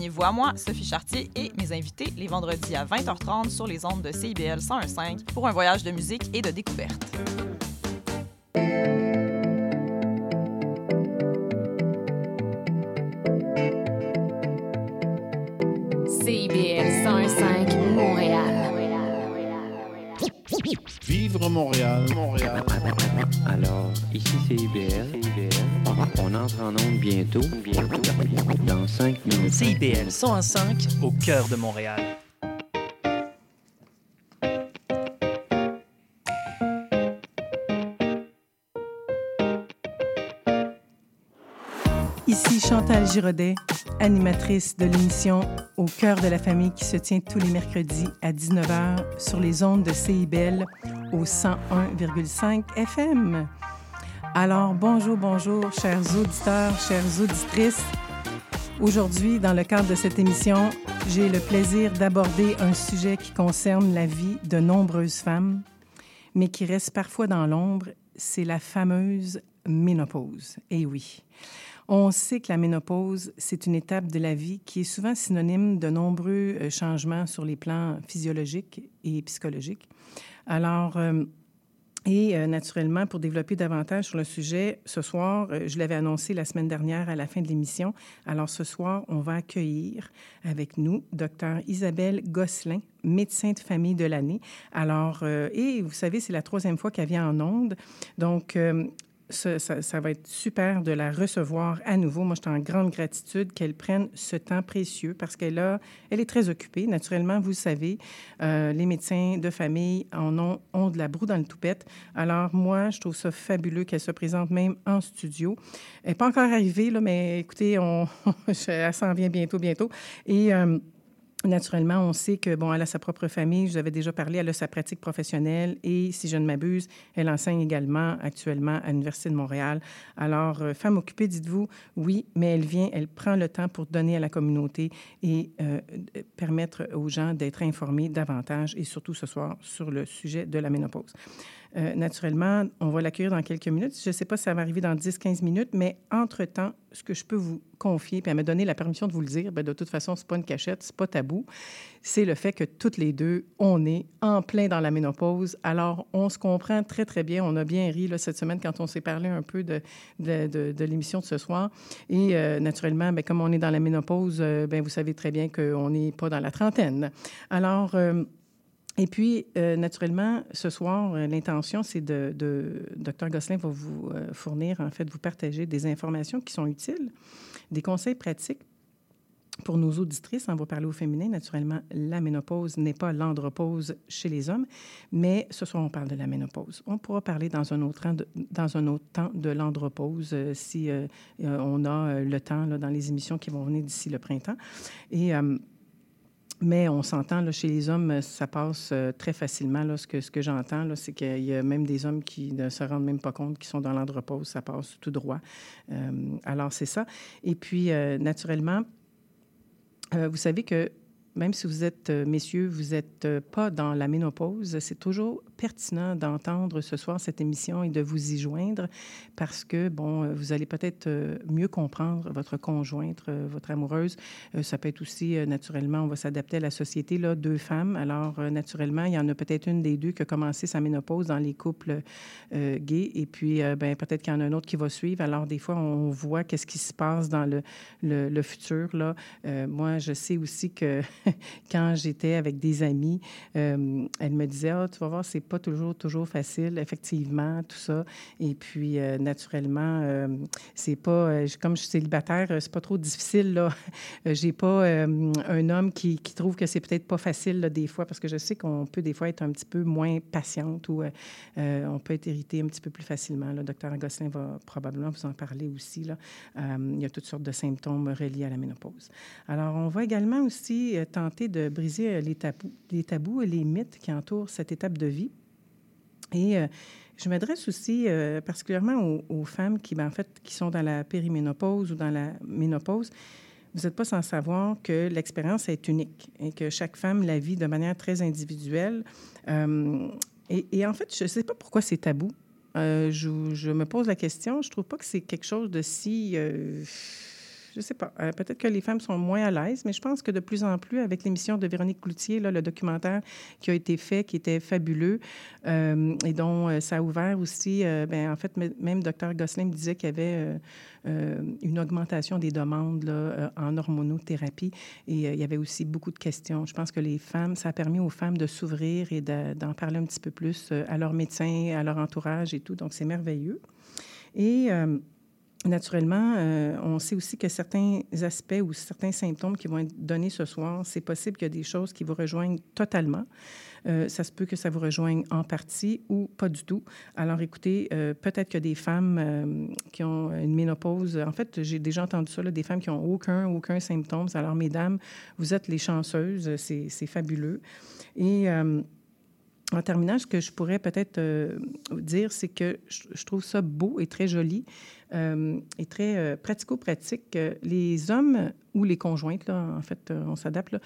Joignez-vous à moi, Sophie Chartier et mes invités les vendredis à 20h30 sur les ondes de CIBL 101.5 pour un voyage de musique et de découverte. Montréal, Montréal. Alors, ici c'est IBL. On entre en onde bientôt, bientôt, dans 5 minutes. CIBL 105 au cœur de Montréal. Ici Chantal Giraudet, animatrice de l'émission Au cœur de la famille qui se tient tous les mercredis à 19h sur les ondes de CIBL au 101,5 FM. Alors, bonjour, bonjour, chers auditeurs, chères auditrices. Aujourd'hui, dans le cadre de cette émission, j'ai le plaisir d'aborder un sujet qui concerne la vie de nombreuses femmes, mais qui reste parfois dans l'ombre, c'est la fameuse ménopause. Eh oui. On sait que la ménopause, c'est une étape de la vie qui est souvent synonyme de nombreux euh, changements sur les plans physiologiques et psychologiques. Alors, euh, et euh, naturellement, pour développer davantage sur le sujet, ce soir, euh, je l'avais annoncé la semaine dernière à la fin de l'émission. Alors ce soir, on va accueillir avec nous Dr Isabelle Gosselin, médecin de famille de l'année. Alors, et vous savez, c'est la troisième fois qu'elle vient en onde. Donc, ça, va être super de la recevoir à nouveau. Moi, je suis en grande gratitude qu'elle prenne ce temps précieux parce qu'elle est très occupée. Naturellement, vous savez, euh, les médecins de famille en ont, de la broue dans le toupette. Alors, moi, je trouve ça fabuleux qu'elle se présente même en studio. Elle n'est pas encore arrivée, mais écoutez, on, elle s'en vient bientôt, bientôt. Et... Euh, Naturellement, on sait que bon, elle a sa propre famille. Je vous avais déjà parlé. Elle a sa pratique professionnelle et, si je ne m'abuse, elle enseigne également actuellement à l'université de Montréal. Alors, euh, femme occupée, dites-vous, oui, mais elle vient, elle prend le temps pour donner à la communauté et euh, permettre aux gens d'être informés davantage et surtout ce soir sur le sujet de la ménopause. Euh, naturellement, on va l'accueillir dans quelques minutes. Je ne sais pas si ça va arriver dans 10-15 minutes, mais entre-temps, ce que je peux vous confier, puis elle m'a donné la permission de vous le dire, bien, de toute façon, ce n'est pas une cachette, ce n'est pas tabou, c'est le fait que toutes les deux, on est en plein dans la ménopause. Alors, on se comprend très, très bien. On a bien ri là, cette semaine quand on s'est parlé un peu de, de, l'émission de ce soir. Et euh, naturellement, bien, comme on est dans la ménopause, euh, bien, vous savez très bien qu'on n'est pas dans la trentaine. Alors... Et puis, euh, naturellement, ce soir, euh, l'intention, c'est de, de... Dr Gosselin va vous euh, fournir, en fait, vous partager des informations qui sont utiles, des conseils pratiques pour nos auditrices. On va parler au féminin. Naturellement, la ménopause n'est pas l'andropause chez les hommes, mais ce soir, on parle de la ménopause. On pourra parler dans un autre temps de, l'andropause si on a le temps dans les émissions qui vont venir d'ici le printemps. Et... Mais on s'entend, là, chez les hommes, ça passe euh, très facilement. Là, ce que, ce que j'entends, là, c'est qu'il y a même des hommes qui ne se rendent même pas compte qu'ils sont dans l'andropause. Ça passe tout droit. Euh, alors, c'est ça. Et puis, euh, naturellement, vous savez que même si vous êtes, messieurs, vous n'êtes pas dans la ménopause, c'est toujours pertinent d'entendre ce soir cette émission et de vous y joindre parce que, bon, euh, vous allez peut-être mieux comprendre votre conjointe, votre amoureuse. Ça peut être aussi, naturellement, on va s'adapter à la société, là, deux femmes. Alors, naturellement, il y en a peut-être une des deux qui a commencé sa ménopause dans les couples euh, gays et puis, euh, ben, peut-être qu'il y en a un autre qui va suivre. Alors, des fois, on voit qu'est-ce qui se passe dans le, le, futur, là. Euh, moi, je sais aussi que quand j'étais avec des amis, euh, elle me disait, ah, tu vas voir, c'est pas toujours, toujours facile, effectivement, tout ça. Et puis, euh, naturellement, euh, c'est pas, comme je suis célibataire, c'est pas trop difficile, là. J'ai pas un homme qui, trouve que c'est peut-être pas facile, là, des fois, parce que je sais qu'on peut des fois être un petit peu moins patiente ou on peut être irrité un petit peu plus facilement. Le docteur Gosselin va probablement vous en parler aussi, il y a toutes sortes de symptômes reliés à la ménopause. Alors, on va également aussi tenter de briser les tabous, les tabous et les mythes qui entourent cette étape de vie. Et euh, je m'adresse aussi euh, particulièrement aux, femmes qui, ben, en fait, qui sont dans la périménopause ou dans la ménopause. Vous n'êtes pas sans savoir que l'expérience est unique et que chaque femme la vit de manière très individuelle. Euh, et, en fait, je ne sais pas pourquoi c'est tabou. je, me pose la question. Je ne trouve pas que c'est quelque chose de si je sais pas, euh, peut-être que les femmes sont moins à l'aise, mais je pense que de plus en plus, avec l'émission de Véronique Cloutier, le documentaire qui a été fait, qui était fabuleux, euh, et dont euh, ça a ouvert aussi, ben, en fait, même Dr. Gosselin me disait qu'il y avait une augmentation des demandes en hormonothérapie, et il y avait aussi beaucoup de questions. Je pense que les femmes, ça a permis aux femmes de s'ouvrir et d'en parler un petit peu plus à leurs médecins, à leur entourage et tout, donc c'est merveilleux. Et Naturellement, euh, on sait aussi que certains aspects ou certains symptômes qui vont être donnés ce soir, c'est possible qu'il y a des choses qui vous rejoignent totalement. Euh, ça se peut que ça vous rejoigne en partie ou pas du tout. Alors, écoutez, euh, peut-être a des femmes qui ont une ménopause. En fait, j'ai déjà entendu ça, des femmes qui n'ont aucun, aucun symptôme. Alors, mesdames, vous êtes les chanceuses. C'est fabuleux. Et en terminant, ce que je pourrais peut-être euh, dire, c'est que je, trouve ça beau et très joli euh, et très euh, pratico-pratique. les hommes ou les conjointes, là, en fait, on s'adapte,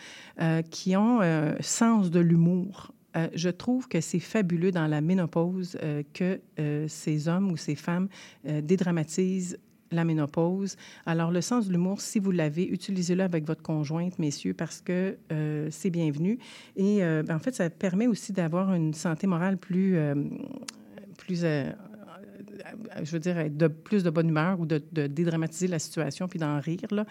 qui ont sens de l'humour. je trouve que c'est fabuleux dans la ménopause que ces hommes ou ces femmes dédramatisent la ménopause. Alors, le sens de l'humour, si vous l'avez, utilisez-le avec votre conjointe, messieurs, parce que euh, c'est bienvenu. Et euh, ben, en fait, ça permet aussi d'avoir une santé morale plus, euh, plus je veux dire, de plus de bonne humeur ou de, dédramatiser la situation puis d'en rire. Là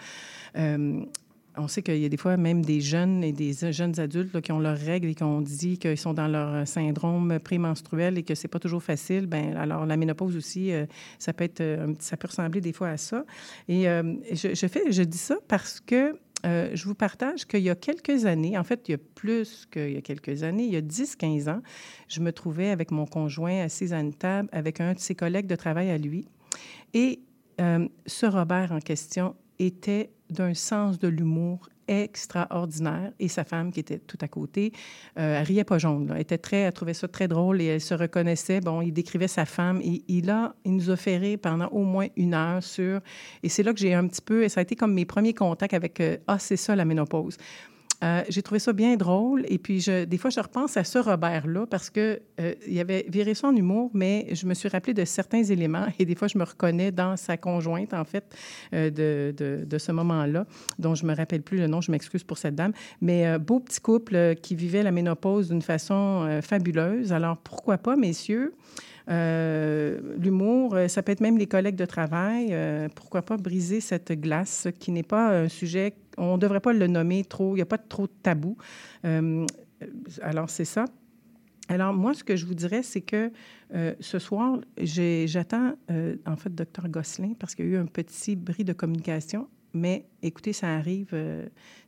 on sait qu'il y a des fois même des jeunes et des jeunes adultes qui ont leurs règles et qui ont dit qu'ils sont dans leur syndrome prémenstruel et que c'est pas toujours facile. Ben alors la ménopause aussi, euh, ça peut être, euh, ça peut ressembler des fois à ça. Et euh, je, fais, je dis ça parce que je vous partage qu'il y a quelques années, en fait, il y a plus qu'il y a quelques années, il y a 10-15 ans, je me trouvais avec mon conjoint assis à une table avec un de ses collègues de travail à lui. Et ce Robert en question était d'un sens de l'humour extraordinaire et sa femme qui était tout à côté, euh, elle riait pas jaune. Elle était très, elle trouvait ça très drôle et elle se reconnaissait. Bon, il décrivait sa femme et il a, il nous a fait pendant au moins une heure sur, et c'est là que j'ai un petit peu, et ça a été comme mes premiers contacts avec, euh, ah, c'est ça la ménopause. Euh, j'ai trouvé ça bien drôle. Et puis, je, des fois, je repense à ce Robert-là parce que euh, il avait viré son humour, mais je me suis rappelé de certains éléments et des fois, je me reconnais dans sa conjointe, en fait, euh, de, de, de, ce moment-là, dont je me rappelle plus le nom. Je m'excuse pour cette dame. Mais beau petit couple qui vivait la ménopause d'une façon fabuleuse. Alors, pourquoi pas, messieurs? L'humour, ça peut être même les collègues de travail. pourquoi pas briser cette glace qui n'est pas un sujet on ne devrait pas le nommer trop, il n'y a pas trop de tabou. Euh, alors, c'est ça. Alors, moi, ce que je vous dirais, c'est que euh, ce soir, j'attends, euh, en fait, docteur Gosselin, parce qu'il y a eu un petit bris de communication. Mais écoutez, ça arrive,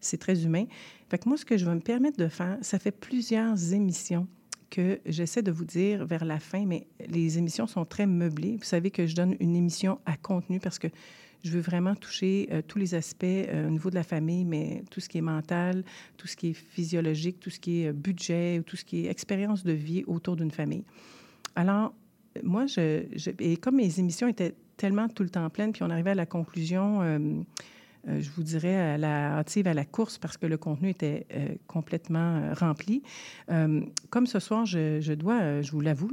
c'est très humain. Fait que moi, ce que je vais me permettre de faire, ça fait plusieurs émissions que j'essaie de vous dire vers la fin, mais les émissions sont très meublées. Vous savez que je donne une émission à contenu parce que je veux vraiment toucher euh, tous les aspects euh, au niveau de la famille, mais tout ce qui est mental, tout ce qui est physiologique, tout ce qui est euh, budget, tout ce qui est expérience de vie autour d'une famille. Alors, moi, et comme mes émissions étaient tellement tout le temps pleines, puis on arrivait à la conclusion euh, je vous dirais, à la hâtive à la course parce que le contenu était euh, complètement euh, rempli. comme ce soir, je, dois, je vous l'avoue,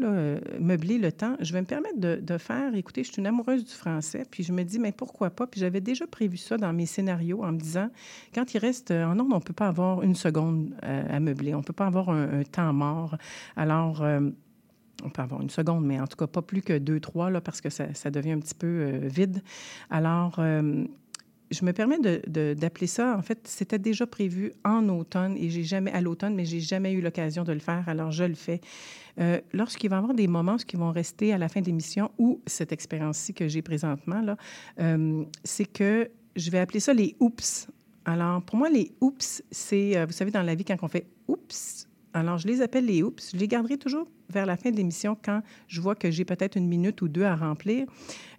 meubler le temps, je vais me permettre de, faire, écoutez, je suis une amoureuse du français, puis je me dis, mais pourquoi pas? Puis j'avais déjà prévu ça dans mes scénarios en me disant, quand il reste en ondes, on ne peut pas avoir une seconde à meubler, on ne peut pas avoir un, temps mort. Alors, on peut avoir une seconde, mais en tout cas pas plus que deux, trois, là, parce que ça, ça devient un petit peu vide. Alors, je me permets d'appeler ça, en fait, c'était déjà prévu en automne et j'ai jamais, à l'automne, mais j'ai jamais eu l'occasion de le faire, alors je le fais. Euh, lorsqu'il va y avoir des moments qui vont rester à la fin de l'émission ou cette expérience-ci que j'ai présentement, euh, c'est que je vais appeler ça les oups. Alors, pour moi, les oups, c'est, euh, vous savez, dans la vie, quand on fait oups, alors je les appelle les oups, je les garderai toujours vers la fin de l'émission quand je vois que j'ai peut-être une minute ou deux à remplir.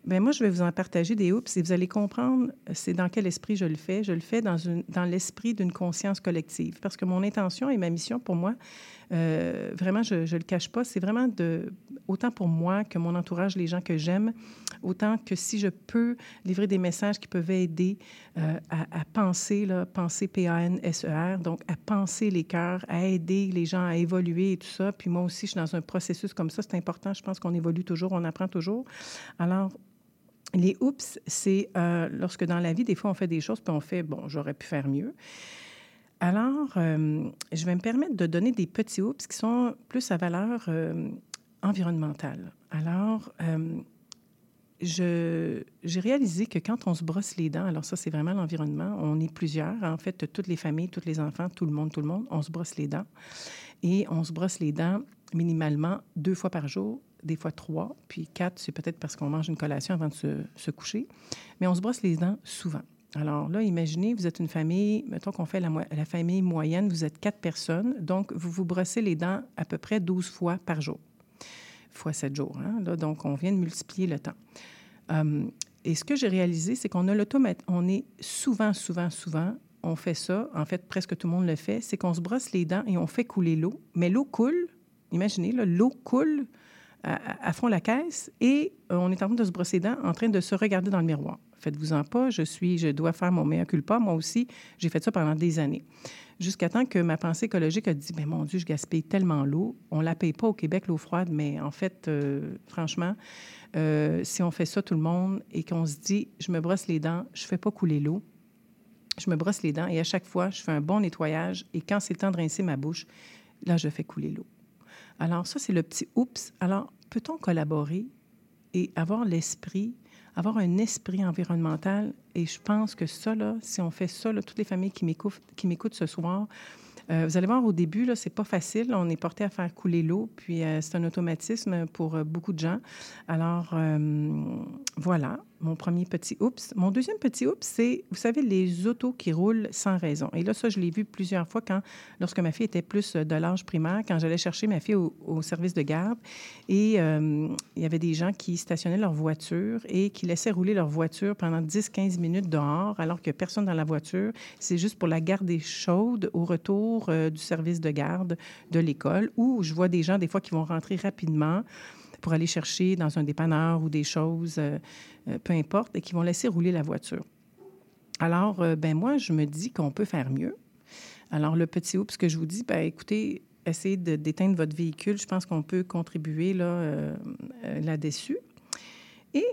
Bien, moi, je vais vous en partager des oups et vous allez comprendre c'est dans quel esprit je le fais. Je le fais dans, dans l'esprit d'une conscience collective parce que mon intention et ma mission pour moi, euh, vraiment, je ne le cache pas, c'est vraiment de, autant pour moi que mon entourage, les gens que j'aime, autant que si je peux livrer des messages qui peuvent aider euh, à, penser, là, penser P-A-N-S-E-R, donc à penser les cœurs, à aider les gens à évoluer et tout ça. Puis moi aussi, je suis dans un processus comme ça, c'est important. Je pense qu'on évolue toujours, on apprend toujours. Alors, les oups, c'est euh, lorsque dans la vie, des fois, on fait des choses, puis on fait, bon, j'aurais pu faire mieux. Alors, euh, je vais me permettre de donner des petits oups qui sont plus à valeur euh, environnementale. Alors, j'ai réalisé que quand on se brosse les dents, alors ça, c'est vraiment l'environnement, on est plusieurs, en fait, toutes les familles, tous les enfants, tout le monde, tout le monde, on se brosse les dents. Et on se brosse les dents minimalement deux fois par jour, des fois trois, puis quatre, c'est peut-être parce qu'on mange une collation avant de se, coucher. Mais on se brosse les dents souvent. Alors là, imaginez, vous êtes une famille, mettons qu'on fait la, famille moyenne, vous êtes quatre personnes, donc vous vous brossez les dents à peu près 12 fois par jour, fois sept jours. Hein? Là, donc, on vient de multiplier le temps. Um, et ce que j'ai réalisé, c'est qu'on a l'automate, on est souvent, souvent, souvent, on fait ça, en fait, presque tout le monde le fait, c'est qu'on se brosse les dents et on fait couler l'eau, mais l'eau coule, imaginez, l'eau coule à, fond la caisse et euh, on est en train de se brosser les dents, en train de se regarder dans le miroir. Faites-vous-en pas, je suis, je dois faire mon meilleur culpa. Moi aussi, j'ai fait ça pendant des années. Jusqu'à temps que ma pensée écologique a dit, mais mon Dieu, je gaspille tellement l'eau. On la paye pas au Québec, l'eau froide, mais en fait, euh, franchement, euh, si on fait ça tout le monde et qu'on se dit, je me brosse les dents, je fais pas couler l'eau, je me brosse les dents et à chaque fois, je fais un bon nettoyage et quand c'est le temps de rincer ma bouche, là, je fais couler l'eau. Alors, ça, c'est le petit oups. Alors, peut-on collaborer et avoir l'esprit, avoir un esprit environnemental? Et je pense que ça, là, si on fait ça, toutes les familles qui m'écoutent ce soir, euh, vous allez voir, au début, là, c'est pas facile. On est porté à faire couler l'eau, puis euh, c'est un automatisme pour euh, beaucoup de gens. Alors, voilà mon premier petit oups. Mon deuxième petit oups, c'est, vous savez, les autos qui roulent sans raison. Et là, ça, je l'ai vu plusieurs fois quand, lorsque ma fille était plus de l'âge primaire, quand j'allais chercher ma fille au, service de garde. Et il y avait des gens qui stationnaient leur voiture et qui laissaient rouler leur voiture pendant 10-15 minutes dehors, alors que personne dans la voiture. C'est juste pour la garder chaude au retour euh, du service de garde de l'école, où je vois des gens, des fois, qui vont rentrer rapidement pour aller chercher dans un dépanneur ou des choses, euh, euh, peu importe, et qui vont laisser rouler la voiture. Alors, ben moi, je me dis qu'on peut faire mieux. Alors, le petit oups que je vous dis, ben écoutez, essayez d'éteindre votre véhicule. Je pense qu'on peut contribuer là, là-dessus. Et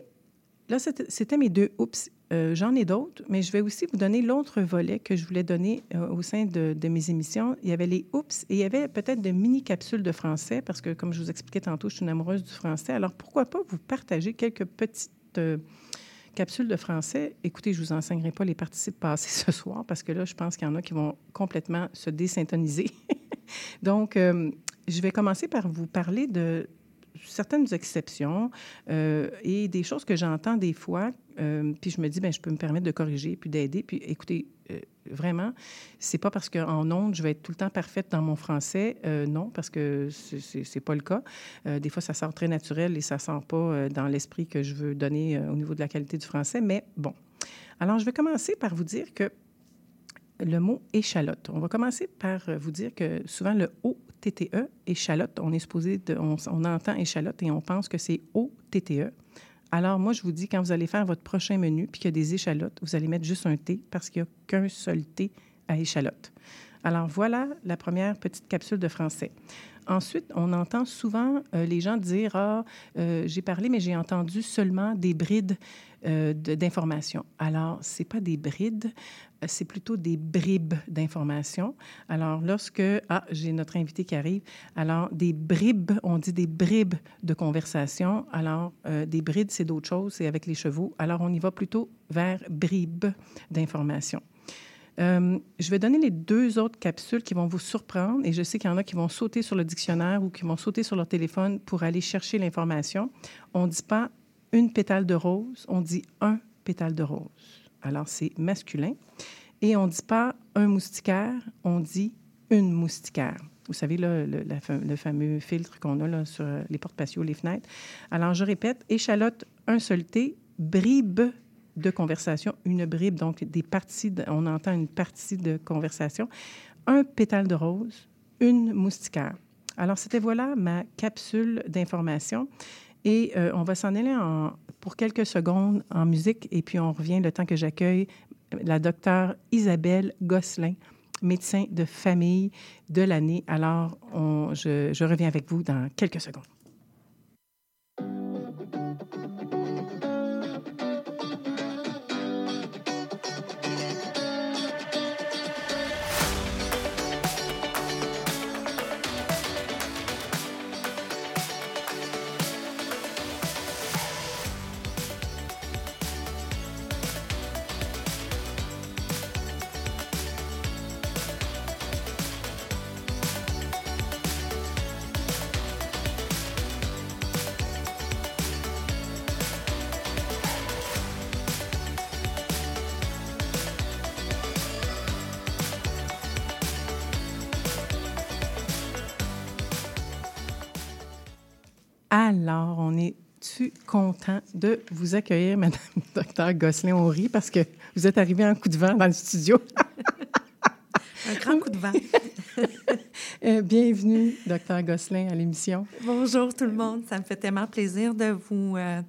là, c'était mes deux oups. Euh, j'en ai d'autres, mais je vais aussi vous donner l'autre volet que je voulais donner euh, au sein de, mes émissions. Il y avait les oups et il y avait peut-être de mini-capsules de français parce que, comme je vous expliquais tantôt, je suis une amoureuse du français. Alors, pourquoi pas vous partager quelques petites euh, capsules de français? Écoutez, je ne vous enseignerai pas les participes passés ce soir parce que là, je pense qu'il y en a qui vont complètement se désyntoniser. Donc, je vais commencer par vous parler de certaines exceptions et des choses que j'entends des fois euh, puis je me dis, ben, je peux me permettre de corriger puis d'aider. Puis écoutez, euh, vraiment, c'est pas parce qu'en ondes, je vais être tout le temps parfaite dans mon français. Euh, non, parce que c'est pas le cas. des fois, ça sort très naturel et ça sort pas dans l'esprit que je veux donner au niveau de la qualité du français. Mais bon. Alors, je vais commencer par vous dire que le mot échalote. On va commencer par vous dire que souvent le O-T-T-E, échalote, on est supposé, de, on, entend échalote et on pense que c'est O-T-T-E. Alors, moi, je vous dis, quand vous allez faire votre prochain menu puis qu'il y a des échalotes, vous allez mettre juste un thé parce qu'il n'y a qu'un seul thé à échalote. Alors, voilà la première petite capsule de français. Ensuite, on entend souvent euh, les gens dire Ah, euh, j'ai parlé, mais j'ai entendu seulement des brides euh, d'informations. Alors, ce n'est pas des brides, c'est plutôt des bribes d'informations. Alors, lorsque. Ah, j'ai notre invité qui arrive. Alors, des bribes, on dit des bribes de conversation. Alors, des brides, c'est d'autres choses, c'est avec les chevaux. Alors, on y va plutôt vers bribes d'informations. Euh, je vais donner les deux autres capsules qui vont vous surprendre et je sais qu'il y en a qui vont sauter sur le dictionnaire ou qui vont sauter sur leur téléphone pour aller chercher l'information. On ne dit pas une pétale de rose, on dit un pétale de rose. Alors, c'est masculin. Et on ne dit pas un moustiquaire, on dit une moustiquaire. Vous savez, le, fameux filtre qu'on a sur les portes patios, les fenêtres. Alors, je répète, échalote, un seul thé, bribe, de conversation, une bribe, donc des parties, on entend une partie de conversation, un pétale de rose, une moustiquaire. Alors, c'était voilà ma capsule d'information. Et euh, on va s'en aller en, pour quelques secondes en musique et puis on revient le temps que j'accueille la docteure Isabelle Gosselin, médecin de famille de l'année. Alors, je reviens avec vous dans quelques secondes. Alors, on est-tu content de vous accueillir, Madame Docteur Gosselin? On rit parce que vous êtes arrivé en coup de vent dans le studio. Un grand coup de vent. Euh, bienvenue, Docteur Gosselin, à l'émission. Bonjour tout le monde. Ça me fait tellement plaisir de vous, euh,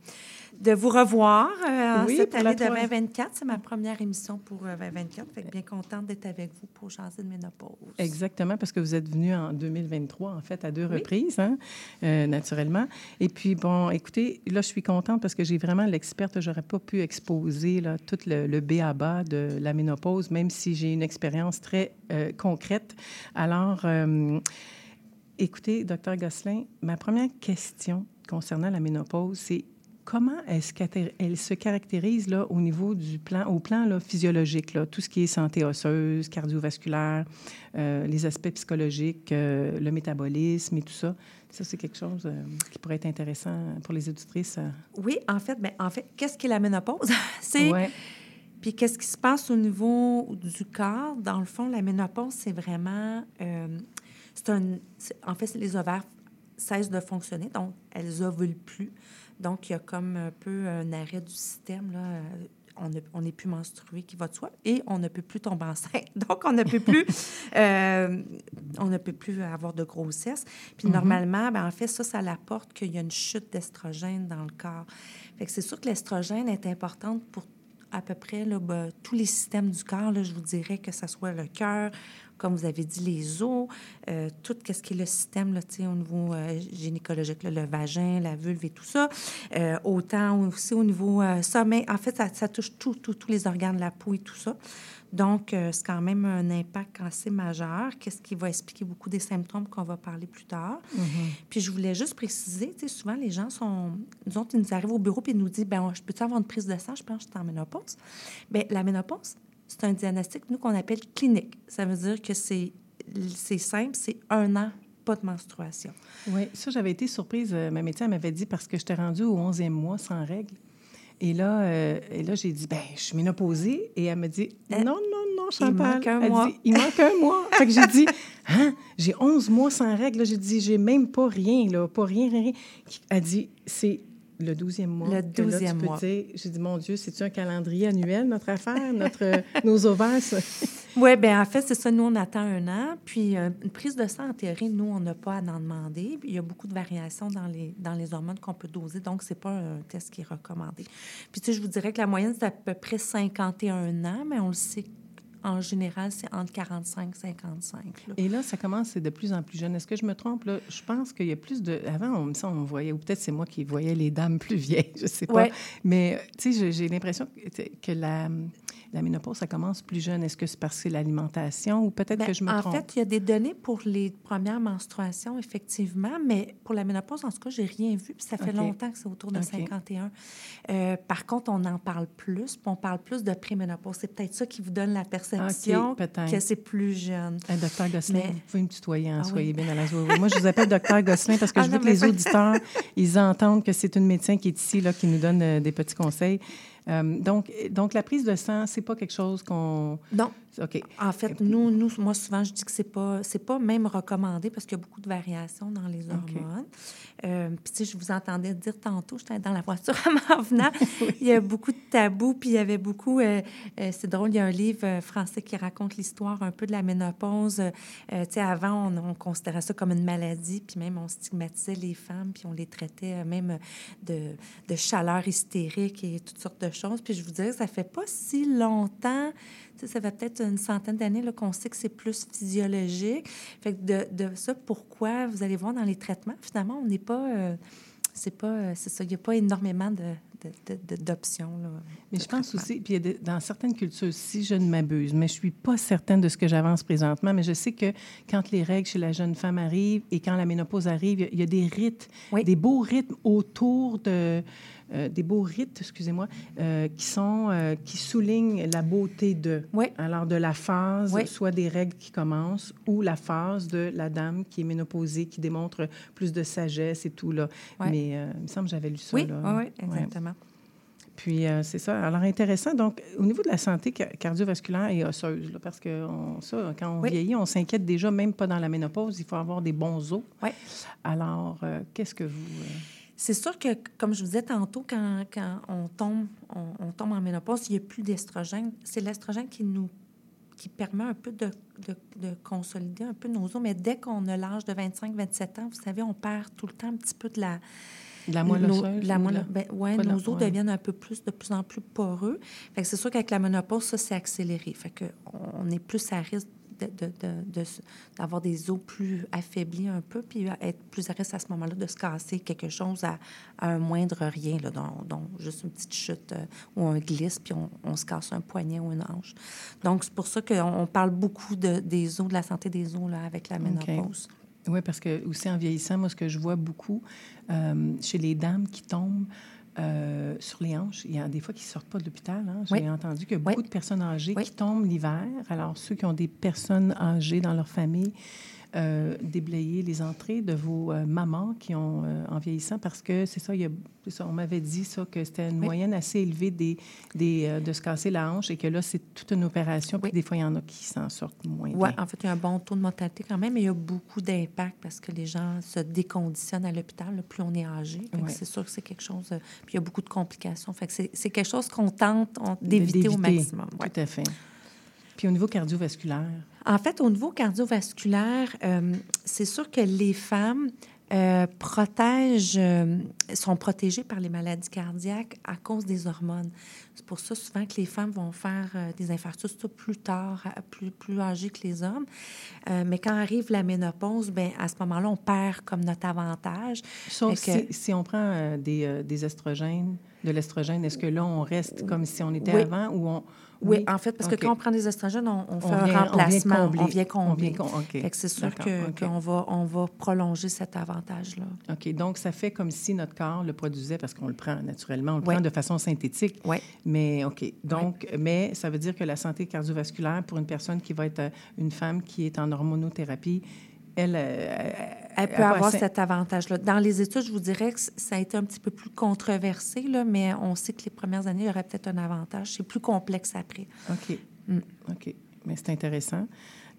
de vous revoir euh, en Oui, cette pour la année de troisième. 2024. C'est ma première émission pour euh, 2024. Fait que bien contente d'être avec vous pour jaser de ménopause. Exactement, parce que vous êtes venu en 2023, en fait, à deux reprises, hein, euh, naturellement. Et puis, bon, écoutez, là, je suis contente parce que j'ai vraiment l'experte. Je n'aurais pas pu exposer là, tout le, le B à bas de la ménopause, même si j'ai une expérience très euh, concrète. Alors, euh, écoutez, docteur Gosselin, ma première question concernant la ménopause, c'est comment est-ce qu'elle elle se caractérise là, au niveau du plan, au plan là, physiologique, là, tout ce qui est santé osseuse, cardiovasculaire, euh, les aspects psychologiques, euh, le métabolisme et tout ça. Ça, c'est quelque chose euh, qui pourrait être intéressant pour les auditrices. Oui, en fait, ben, en fait, qu'est-ce qu'est la ménopause? c'est Ouais. Puis qu'est-ce qui se passe au niveau du corps? Dans le fond, la ménopause, c'est vraiment... c'est un, c'est- en fait, c'est les ovaires cessent de fonctionner, donc elles ovulent plus. Donc, il y a comme un peu un arrêt du système, là. On ne- on n'est plus menstrué, qui va de soi, et on ne peut plus tomber enceinte. Donc, on ne peut plus, euh, on ne peut plus avoir de grossesse. Puis, normalement, ben, en fait, ça, ça l'apporte qu'il y a une chute d'estrogène dans le corps. Fait que c'est sûr que l'estrogène est importante pour à peu près là, ben, tous les systèmes du corps. Là, je vous dirais que ce soit le cœur, comme vous avez dit, les os, euh, tout ce qui est le système là, au niveau euh, gynécologique, là, le vagin, la vulve et tout ça. Euh, autant aussi au niveau sommeil. En fait, ça, ça touche tout, tout- tous les organes de la peau et tout ça. Donc, c'est quand même un impact assez majeur, qu'est-ce qui va expliquer beaucoup des symptômes qu'on va parler plus tard. Puis je voulais juste préciser, tu sais, souvent les gens sont, nous autres, ils nous arrivent au bureau puis ils nous disent, ben, je peux-tu avoir une prise de sang? Je pense que je suis en ménopause. Bien, la ménopause, c'est un diagnostic, nous, qu'on appelle clinique. Ça veut dire que c'est, c'est simple, c'est un an, pas de menstruation. Oui, ça, j'avais été surprise. Euh, Ma médecin m'avait dit parce que j'étais rendue au 11e mois sans règles. Et là, euh, et là j'ai dit, ben, je suis ménopausée. Et elle me dit, non, non, non, Chantal. manque un Elle mois. dit, il manque un mois. fait que j'ai dit, hein, j'ai 11 mois sans règles. J'ai dit, j'ai même pas rien, là, pas rien, rien, rien. Elle dit, c'est le 12e mois. Le que là, tu 12e peux mois. J'ai dit, mon Dieu, c'est-tu un calendrier annuel, notre affaire, notre, nos ovaires? Oui, bien, en fait, c'est ça. Nous, on attend un an. Puis, euh, une prise de sang, en théorie, nous, on n'a pas à en demander. Puis, il y a beaucoup de variations dans les, dans les hormones qu'on peut doser. Donc, c'est pas un test qui est recommandé. Puis, tu sais, je vous dirais que la moyenne, c'est à peu près 51 ans, mais on le sait en général, c'est entre 45 et 55. là. Et là, ça commence, c'est de plus en plus jeune. Est-ce que je me trompe? Là? Je pense qu'il y a plus de... Avant, on me semble, on voyait, ou peut-être c'est moi qui voyais les dames plus vieilles, je sais pas. Ouais. Mais, tu sais, j'ai- j'ai l'impression que, que la, la ménopause, ça commence plus jeune. Est-ce que c'est parce que c'est l'alimentation ou peut-être Ben, que je me en trompe? fait, il y a des données pour les premières menstruations, effectivement, mais pour la ménopause, en tout cas, j'ai rien vu. Puis ça fait longtemps que c'est autour de OK. 51. Euh, par contre, on en parle plus, puis on parle plus de préménopause. C'est peut-être ça qui vous donne la perception que c'est plus jeune. Hey, docteur Gosselin, Mais- vous pouvez me tutoyer, hein, Ah soyez oui. bien à la joie. Moi, je vous appelle docteur Gosselin parce que Ah je veux non, que mais les auditeurs, ils entendent que c'est une médecin qui est ici, là, qui nous donne euh, des petits conseils. Euh, donc, donc, la prise de sang, c'est pas quelque chose qu'on... Non. OK. En fait, nous, nous, moi, souvent, je dis que c'est pas, c'est pas même recommandé parce qu'il y a beaucoup de variations dans les hormones. Euh, puis, tu sais, je vous entendais dire tantôt, j'étais dans la voiture en m'en venant, il y a beaucoup de tabous, puis il y avait beaucoup, euh, c'est drôle, il y a un livre français qui raconte l'histoire un peu de la ménopause. Tu sais, avant, on, on considérait ça comme une maladie, puis même on stigmatisait les femmes, puis on les traitait même de, de chaleur hystérique et toutes sortes de choses. Puis je vous dirais, ça fait pas si longtemps ça fait peut-être une centaine d'années qu'on sait que c'est plus physiologique. Fait que de, de ça, pourquoi, vous allez voir dans les traitements, finalement, on n'est pas... euh, c'est pas... euh, c'est ça, il n'y a pas énormément de, d'options. Mais je pense aussi, puis dans certaines cultures, si je ne m'abuse, mais je suis pas certaine de ce que j'avance présentement, mais je sais que quand les règles chez la jeune femme arrivent et quand la ménopause arrive, il y a- il y, a des rites, Oui. des beaux rythmes autour de... euh, des beaux rites, excusez-moi, euh, qui sont euh, qui soulignent la beauté de. Oui. Alors de la phase, Oui. soit des règles qui commencent, ou la phase de la dame qui est ménopausée, qui démontre plus de sagesse et tout là. Mais il me semble que j'avais lu ça. Oui, là. oui, exactement. Puis, euh, c'est ça. Alors, intéressant. Donc, au niveau de la santé ca- cardiovasculaire et osseuse, là, parce que on- ça, quand on Oui. vieillit, on s'inquiète déjà, même pas dans la ménopause, il faut avoir des bons os. Oui. Alors, euh, qu'est-ce que vous... euh, C'est sûr que, comme je vous disais tantôt, quand, quand on, tombe, on, on tombe en ménopause, il n'y a plus d'estrogène. C'est l'estrogène qui nous qui permet un peu de, de, de, consolider un peu nos os. Mais dès qu'on a l'âge de 25-27 ans, vous savez, on perd tout le temps un petit peu de la... De la moelle nos- osseuse la ou moelle- la- ben, ouais, nos os ouais. deviennent un peu plus, de plus en plus poreux. Fait que c'est sûr qu'avec la ménopause, ça, c'est accéléré. Fait que on est plus à risque de- de- de- de se- d'avoir des os plus affaiblis un peu, puis être plus à risque à ce moment-là de se casser quelque chose à, à un moindre rien, là, dont, dont juste une petite chute euh, ou un glisse, puis on, on se casse un poignet ou une hanche. Donc, c'est pour ça qu'on on parle beaucoup de, des os, de la santé des os là, avec la ménopause. Oui, parce que aussi en vieillissant, moi, ce que je vois beaucoup euh, chez les dames qui tombent euh, sur les hanches, il y a des fois qui ne sortent pas de l'hôpital. hein. J'ai Oui. entendu qu'il y a Oui. beaucoup de personnes âgées Oui. qui tombent l'hiver. Alors, ceux qui ont des personnes âgées dans leur famille, euh, déblayer les entrées de vos euh, mamans qui ont, euh, en vieillissant, parce que c'est ça, il y a, ça, on m'avait dit ça, que c'était une Oui. moyenne assez élevée des, des, de se casser la hanche et que là, c'est toute une opération, puis Oui. des fois, il y en a qui s'en sortent moins Oui, en fait, il y a un bon taux de mortalité quand même, mais il y a beaucoup d'impact parce que les gens se déconditionnent à l'hôpital, plus on est âgé. Ouais. C'est sûr que c'est quelque chose... Puis il y a beaucoup de complications. Fait que c'est c'est quelque chose qu'on tente d'éviter au maximum. ouais. Tout à fait. Puis au niveau cardiovasculaire, En fait, au niveau cardiovasculaire, euh, c'est sûr que les femmes euh, protègent, euh, sont protégées par les maladies cardiaques à cause des hormones. C'est pour ça souvent que les femmes vont faire euh, des infarctus plus tard, plus, plus âgées que les hommes. Mais quand arrive la ménopause, ben à ce moment-là, on perd comme notre avantage. sauf si, si on prend des, des estrogènes, de l'estrogène, est-ce que là, on reste comme si on était Oui. avant ou on... Oui, en fait, parce que quand on prend des estrogènes, on, on fait On un vient- remplacement. combler. On vient combler. vient com- OK. Fait que c'est sûr qu'on va, on va prolonger cet avantage-là. OK, donc ça fait comme si notre corps le produisait parce qu'on le prend naturellement, on le Oui. prend de façon synthétique. Oui. Mais OK, donc, mais ça veut dire que la santé cardiovasculaire pour une personne qui va être euh, une femme qui est en hormonothérapie, elle, euh, Elle peut avoir assez- cet avantage-là. Dans les études, je vous dirais que ça a été un petit peu plus controversé, là, mais on sait que les premières années, il y aurait peut-être un avantage. C'est plus complexe après. OK. Mm. OK. Mais c'est intéressant.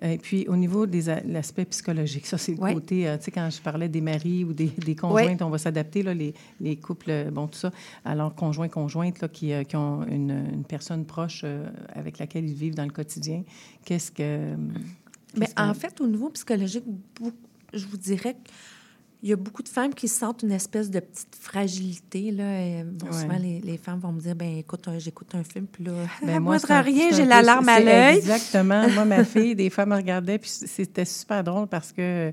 Et puis, au niveau de l'aspect psychologique, ça, c'est le Ouais. côté, euh, tu sais, quand je parlais des maris ou des, des conjointes, on va s'adapter, là, les, les couples, euh, bon, tout ça. Alors, conjoints, conjointes, là, qui, euh, qui ont une, une personne proche euh, avec laquelle ils vivent dans le quotidien, qu'est-ce que... Mais que- en fait, au niveau psychologique, je vous dirais qu'il y a beaucoup de femmes qui sentent une espèce de petite fragilité. Là. Et, bon, Ouais. Souvent, les, les femmes vont me dire ben écoute, euh, j'écoute un film, puis là, Ben, moi, rien, j'ai la larme à l'œil. Exactement. Moi, ma fille, des fois, me regardait, puis c'était super drôle parce que,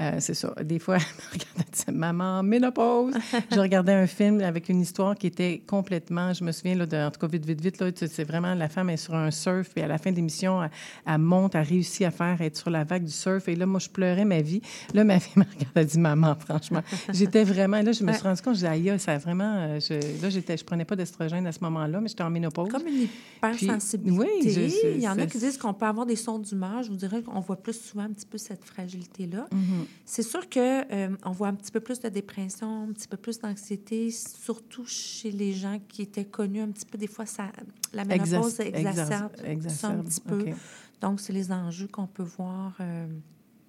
euh, c'est ça, des fois, elle me regardait, disait, Maman, ménopause. je regardais un film avec une histoire qui était complètement, je me souviens, là, de, en tout cas, vite, vite, vite, là, c'est vraiment, la femme est sur un surf, puis à la fin de l'émission, elle, elle monte, elle réussit à faire, être sur la vague du surf, et là, moi, je pleurais ma vie. Là, ma fille me regardait, elle dit, Maman, franchement, j'étais vraiment, là, je me suis rendu compte, je disais, aïe, ça a vraiment, euh, je, là, j'étais, je prenais pas d'estrogène à ce moment-là, mais j'étais en ménopause. Comme une hypersensibilité. Puis, oui, je- je- Il y en a qui disent qu'on peut avoir des sons d'humeur. Je vous dirais qu'on voit plus souvent un petit peu cette fragilité-là. Mhm. C'est sûr que euh, on voit un petit peu plus de dépression, un petit peu plus d'anxiété, surtout chez les gens qui étaient connus un petit peu. Des fois, ça, la ménopause exacerbe, ça un petit peu. Donc, c'est les enjeux qu'on peut voir. euh,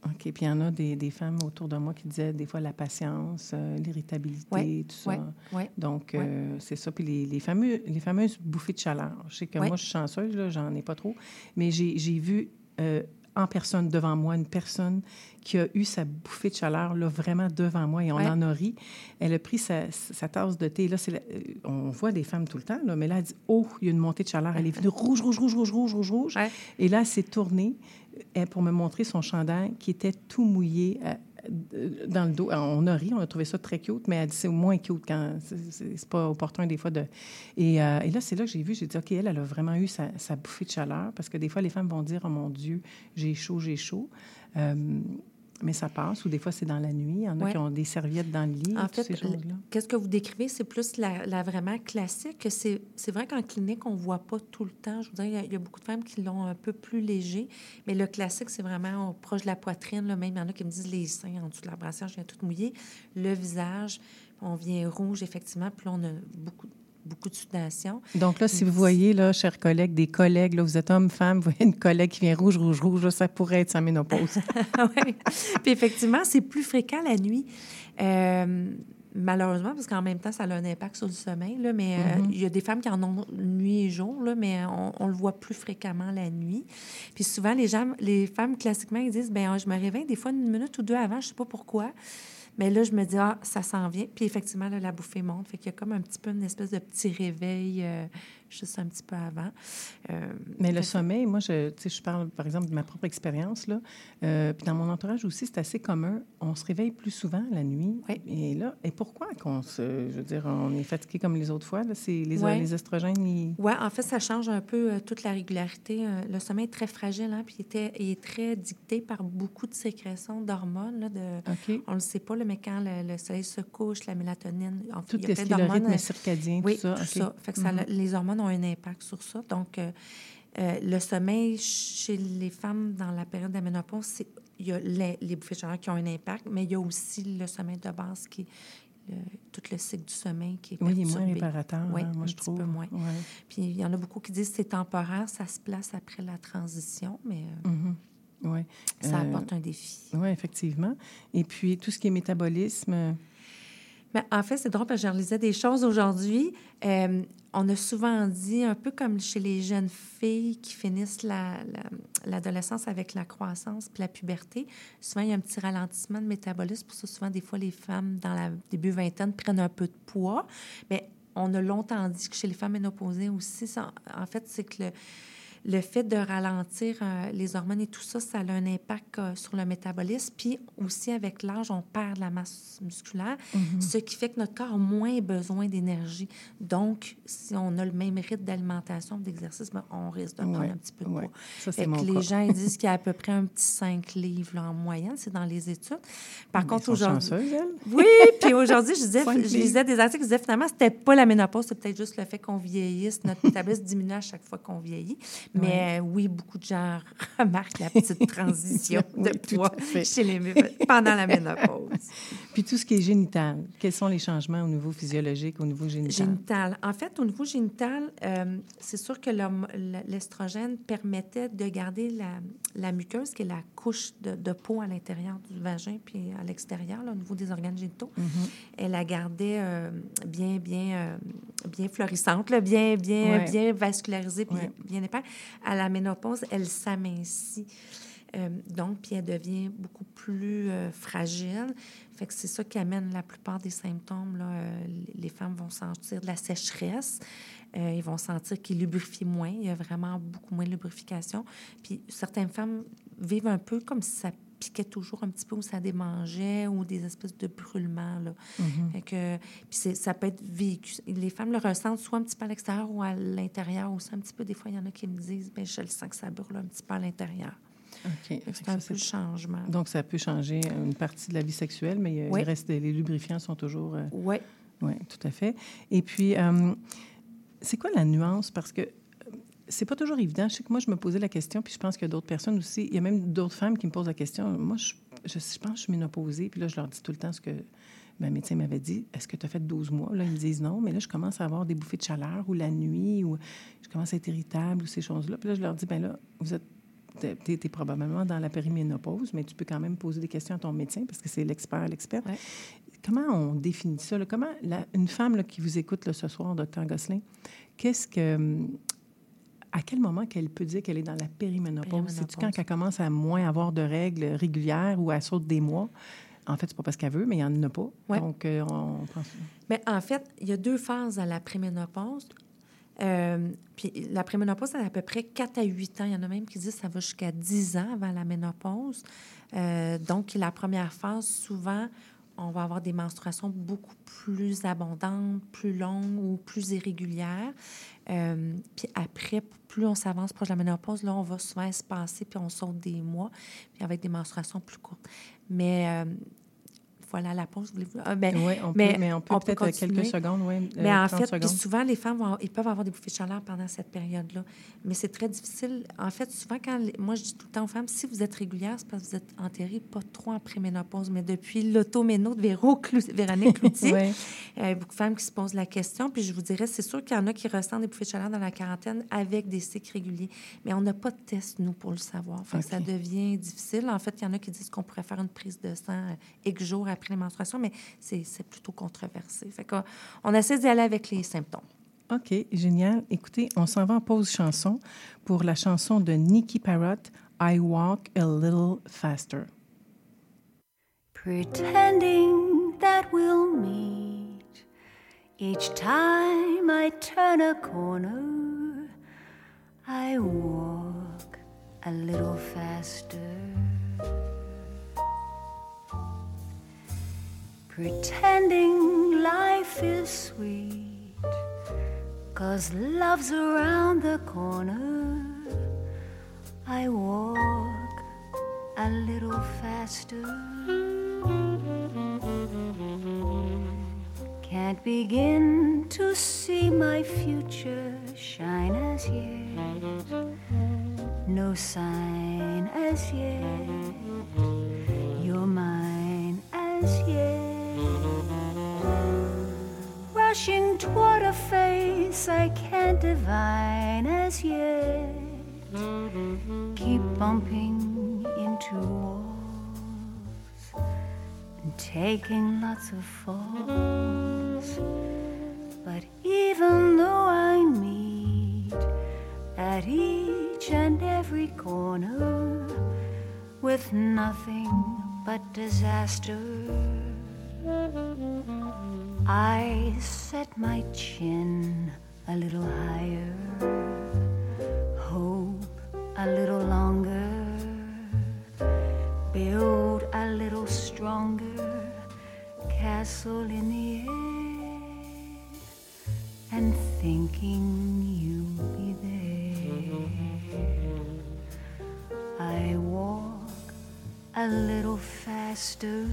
OK. Puis il y en a des, des femmes autour de moi qui disaient des fois la patience, euh, l'irritabilité, Ouais, tout ça. ouais, ouais. Donc, euh, c'est ça. Puis les, les, fameux, les fameuses bouffées de chaleur. Je sais que moi, je suis chanceuse, là, j'en ai pas trop. Mais j'ai j'ai vu euh, en personne, devant moi, une personne qui a eu sa bouffée de chaleur, là, vraiment devant moi, et on Ouais. en a ri. Elle a pris sa, sa tasse de thé. Là, la- euh, on voit des femmes tout le temps, là, mais là, elle dit Oh, il y a une montée de chaleur. Elle est venue rouge, rouge, rouge, rouge, rouge, rouge, rouge. Ouais. Et là, elle s'est tournée euh, pour me montrer son chandail qui était tout mouillé euh, dans le dos. On a ri, on a trouvé ça très cute, mais elle dit c'est au moins cute quand c'est- pas opportun des fois de. Et, euh, et là, c'est là que j'ai vu, j'ai dit OK, elle, elle a vraiment eu sa, sa bouffée de chaleur parce que des fois, les femmes vont dire oh mon Dieu, j'ai chaud, j'ai chaud. Euh, mais ça passe, ou des fois, c'est dans la nuit. Il y en a Ouais. qui ont des serviettes dans le lit, En fait, choses-là. Qu'est-ce que vous décrivez? C'est plus la, la vraiment classique. que C'est vrai qu'en clinique, on ne voit pas tout le temps. Je vous dirais, il y a- il y, a beaucoup de femmes qui l'ont un peu plus léger. Mais le classique, c'est vraiment proche de la poitrine. Là, même, il y en a qui me disent les seins en dessous de la brassière, je viens tout mouiller. Le visage, on vient rouge, effectivement. Puis là, on a beaucoup, beaucoup de sudation. Donc là, si vous voyez, là, chers collègues, des collègues, là, vous êtes homme, femme, vous voyez une collègue qui vient rouge, rouge, rouge, là, ça pourrait être sa ménopause. oui. Puis effectivement, c'est plus fréquent la nuit. Euh, malheureusement, parce qu'en même temps, ça a un impact sur le sommeil, là, mais euh, Mhm. il y a des femmes qui en ont nuit et jour, là, mais on, on le voit plus fréquemment la nuit. Puis souvent, les, gens, les femmes, classiquement, ils disent, ben je me réveille des fois une minute ou deux avant, je sais pas pourquoi. Mais là, je me dis, ah, ça s'en vient. Puis effectivement, la bouffée monte. Fait qu'il y a comme un petit peu une espèce de petit réveil euh, juste un petit peu avant. Euh, Mais le sommeil, moi, je, je parle, par exemple, de ma propre expérience, là. Euh, puis dans mon entourage aussi, c'est assez commun. On se réveille plus souvent la nuit. Oui. Et là, et pourquoi qu'on se... Je veux dire, on est fatigué comme les autres fois, là? C'est les, Ouais. les estrogènes, ils... Oui, en fait, ça change un peu euh, toute la régularité. Le sommeil est très fragile, hein, puis il, était, il est très dicté par beaucoup de sécrétions d'hormones. là, De, OK. on ne le sait pas, là, mais quand le, le soleil se couche, la mélatonine, en fait, Tout il y a plein d'hormones. rythme circadien, oui, tout ça. tout OK. ça. Fait que ça, Mhm. Les hormones ont un impact sur ça. Donc, euh, euh, le sommeil chez les femmes dans la période de la ménopause, c'est- il y a les, les bouffées de chaleur qui ont un impact, mais il y a aussi le sommeil de base qui le- tout le cycle du sommeil qui est Oui, il est moins perturbé. réparateur, Oui, hein, moi, un je petit trouve. peu moins. Ouais. Puis il y en a beaucoup qui disent que c'est temporaire, ça se place après la transition, mais euh, Mhm. Ouais. ça Euh, apporte un défi. Oui, effectivement. Et puis, tout ce qui est métabolisme, Mais en fait, c'est drôle parce que je relisais des choses aujourd'hui. Euh, on a souvent dit, un peu comme chez les jeunes filles qui finissent la- la- l'adolescence avec la croissance puis la puberté, souvent il y a un petit ralentissement de métabolisme. Pour ça, souvent, des fois, les femmes dans la début vingtaine prennent un peu de poids. Mais on a longtemps dit que chez les femmes ménopausées aussi, ça- en fait, c'est que le, le fait de ralentir euh, les hormones et tout ça, ça a un impact euh, sur le métabolisme. Puis aussi, avec l'âge, on perd de la masse musculaire, ce qui fait que notre corps a moins besoin d'énergie. Donc, si on a le même rythme d'alimentation, d'exercice, ben, on risque de prendre Ouais, un petit peu de ouais. poids. ça, Fait c'est mon que les gens ils disent qu'il y a à peu près un petit 5 livres là, en moyenne, c'est dans les études. Par Mais contre, aujourd'hui... Oui, puis aujourd'hui, je disais, je lisais des articles qui disaient finalement, c'était pas la ménopause, c'est peut-être juste le fait qu'on vieillisse. Notre métabolisme diminue à chaque fois qu'on vieillit. Mais euh, oui, beaucoup de gens remarquent la petite transition Oui, de poids chez les pendant la ménopause. Puis tout ce qui est génital, quels sont les changements au niveau physiologique, au niveau génital? Génital. En fait, au niveau génital, euh, c'est sûr que l'estrogène permettait de garder la, la muqueuse, qui est la couche de, de peau à l'intérieur du vagin puis à l'extérieur, là, au niveau des organes génitaux. Mhm. Elle la gardait euh, bien, bien, euh, bien florissante, là, bien, bien, Ouais. bien vascularisée, bien, Ouais. bien épaisse. À la ménopause, elle s'amincit. Euh, donc, puis elle devient beaucoup plus euh, fragile. Fait que c'est ça qui amène la plupart des symptômes. Là. Euh, les femmes vont sentir de la sécheresse. Ils vont sentir qu'ils lubrifient moins. Il y a vraiment beaucoup moins de lubrification. Puis certaines femmes vivent un peu comme si ça piquait toujours un petit peu ou ça démangeait ou des espèces de brûlements. Là. Fait que, puis ça peut être vécu. Les femmes le ressentent soit un petit peu à l'extérieur ou à l'intérieur aussi un petit peu. Des fois, il y en a qui me disent, ben je le sens que ça brûle un petit peu à l'intérieur. C'est un ça, peu le changement. Donc, ça peut changer une partie de la vie sexuelle, mais Oui. reste, les lubrifiants sont toujours... euh, Oui. Oui, tout à fait. Et puis, euh, c'est quoi la nuance? Parce que c'est pas toujours évident. Je sais que moi, je me posais la question, puis je pense qu'il y a d'autres personnes aussi. Il y a même d'autres femmes qui me posent la question. Moi, je, je, je pense que je suis ménopausée, puis là, je leur dis tout le temps ce que ma médecin m'avait dit. Est-ce que tu as fait 12 mois? Là, ils me disent non, mais là, je commence à avoir des bouffées de chaleur ou la nuit, ou je commence à être irritable, ou ces choses-là. Puis là, je leur dis, ben là, vous êtes tu es, probablement dans la périménopause, mais tu peux quand même poser des questions à ton médecin parce que c'est l'expert, l'expert. Ouais. Comment on définit ça? là? Comment la- une femme là, qui vous écoute là, ce soir, docteur Gosselin, qu'est-ce que. À quel moment qu'elle peut dire qu'elle est dans la périménopause? C'est-tu quand qu'elle commence à moins avoir de règles régulières ou à saute des mois? En fait, c'est pas parce qu'elle veut, mais il n'y en a pas. Ouais. Donc, euh, on pense. Mais en fait, il y a deux phases à la préménopause. Euh, puis la préménopause, c'est à peu près 4 à 8 ans. Il y en a même qui disent que ça va jusqu'à 10 ans avant la ménopause. Euh, donc, la première phase, souvent, on va avoir des menstruations beaucoup plus abondantes, plus longues ou plus irrégulières. Euh, puis après, plus on s'avance proche de la ménopause, là, on va souvent espacer, puis on saute des mois, puis avec des menstruations plus courtes. Mais euh, voilà la pause, voulez-vous? Ah, ben, Oui, on peut, mais mais, on peut on peut peut-être quelques secondes, oui. mais en 30 fait, puis souvent, les femmes vont, ils peuvent avoir des bouffées de chaleur pendant cette période-là. Mais c'est très difficile. En fait, souvent, quand moi, je dis tout le temps aux femmes, si vous êtes régulière, c'est parce que vous êtes enterrée pas trop en préménopause. Mais depuis l'automéno de Véro Clou- Véronique Cloutier, Ouais. il y a beaucoup de femmes qui se posent la question. Puis je vous dirais, c'est sûr qu'il y en a qui ressentent des bouffées de chaleur dans la quarantaine avec des cycles réguliers. Mais on n'a pas de test, nous, pour le savoir. Fait que ça devient difficile. En fait, il y en a qui disent qu'on pourrait faire une prise de sang euh, X jours après après les menstruations, mais c'est plutôt controversé. Fait on essaie d'y aller avec les symptômes. OK, génial. Écoutez, on s'en va en pause chanson pour la chanson de Nikki Parrott, I Walk a Little Faster. Pretending that we'll meet each time I turn a corner, I walk a little faster. Pretending life is sweet, cause love's around the corner. I walk a little faster. Can't begin to see my future shine as yet. No sign as yet. You're mine Rushing toward a face I can't divine as yet. Keep bumping into walls and taking lots of falls. But even though I meet at each and every corner with nothing but disaster, I set my chin a little higher, hope a little longer, build a little stronger castle in the air, and thinking you'll be there. I walk a little faster.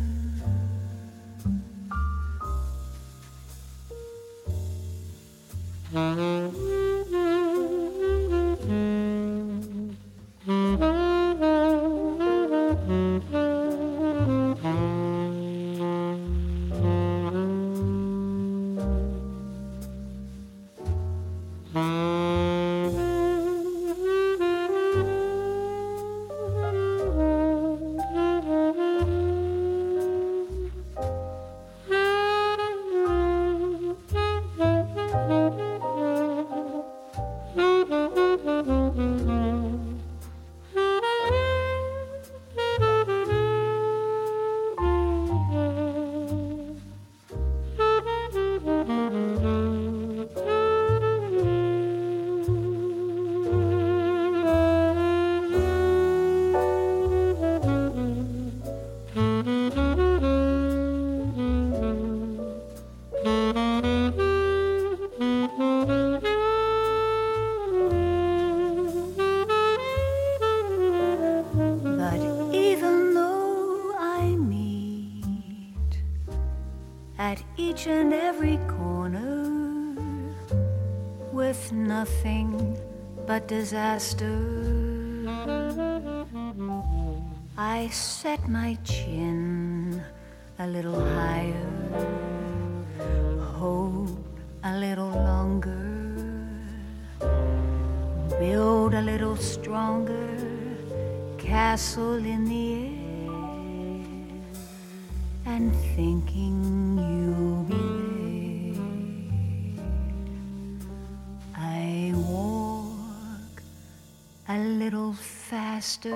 Disaster, I set my chin a little higher, hope a little longer, build a little stronger castle in the air and thinking you'll Ici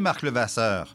Marc Levasseur.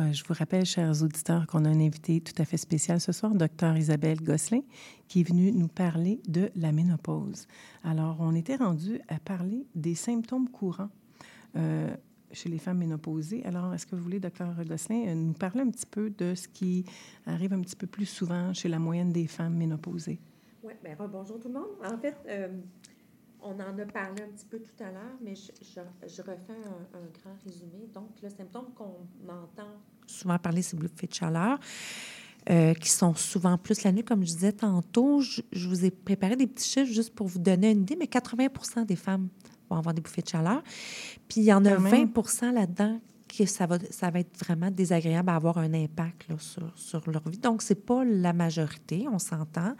Euh, je vous rappelle, chers auditeurs, qu'on a un invité tout à fait spécial ce soir, Dr Isabelle Gosselin, qui est venue nous parler de la ménopause. Alors, on était rendu à parler des symptômes courants euh, chez les femmes ménopausées. Alors, est-ce que vous voulez, Dr Gosselin, euh, nous parler un petit peu de ce qui arrive un petit peu plus souvent chez la moyenne des femmes ménopausées? Oui, bien, bonjour tout le monde. En fait, on en a parlé un petit peu tout à l'heure, mais je, je, refais un, grand résumé. Donc, le symptôme qu'on entend souvent parler, c'est bouffées de chaleur, euh, qui sont souvent plus la nuit. Comme je disais tantôt, je, vous ai préparé des petits chiffres juste pour vous donner une idée, mais 80 des femmes vont avoir des bouffées de chaleur. Puis, il y en a 20% là-dedans que ça va, ça va être vraiment désagréable à avoir un impact sur, sur, leur vie. Donc, ce n'est pas la majorité, on s'entend.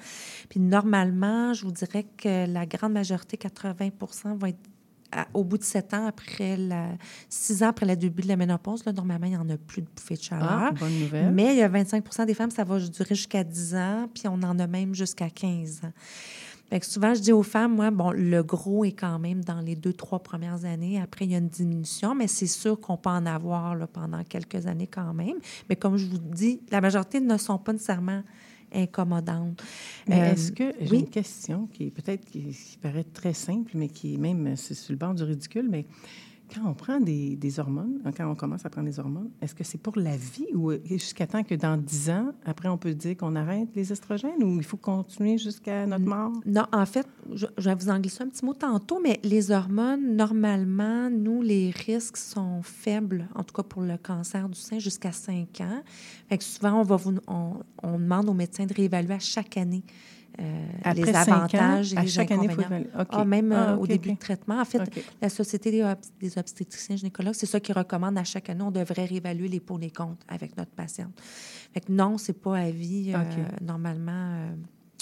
Puis normalement, je vous dirais que la grande majorité, 80% va être au bout de sept ans, après la, six ans après le début de la ménopause, là, normalement, il n'y en a plus de bouffées de chaleur. Ah, bonne nouvelle. Mais il y a 25% des femmes, ça va durer jusqu'à 10 ans, puis on en a même jusqu'à 15 ans souvent, je dis aux femmes, moi, bon, le gros est quand même dans les deux, trois premières années. Après, il y a une diminution, mais c'est sûr qu'on peut en avoir là, pendant quelques années quand même. Mais comme je vous dis, la majorité ne sont pas nécessairement incommodantes. Mais euh, est-ce que j'ai une question qui peut-être qui, qui, paraît très simple, mais qui est même c'est sur le bord du ridicule, mais quand on prend des, hormones, hein, quand on commence à prendre des hormones, est-ce que c'est pour la vie ou jusqu'à temps que dans 10 ans, après, on peut dire qu'on arrête les estrogènes ou il faut continuer jusqu'à notre mort? Non, en fait, je, vais vous en glisser un petit mot tantôt, mais les hormones, normalement, nous, les risques sont faibles, en tout cas pour le cancer du sein, jusqu'à 5 ans. Fait que souvent, on, va vous, on demande aux médecins de réévaluer à chaque année euh, les avantages et les chaque inconvénients. Année, ah, même ah, euh, au début du traitement. En fait, la Société des, obstétriciens gynécologues, c'est ça qui recommande à chaque année, on devrait réévaluer les pour les comptes avec notre patiente. Fait que non, c'est pas à vie. Euh, normalement,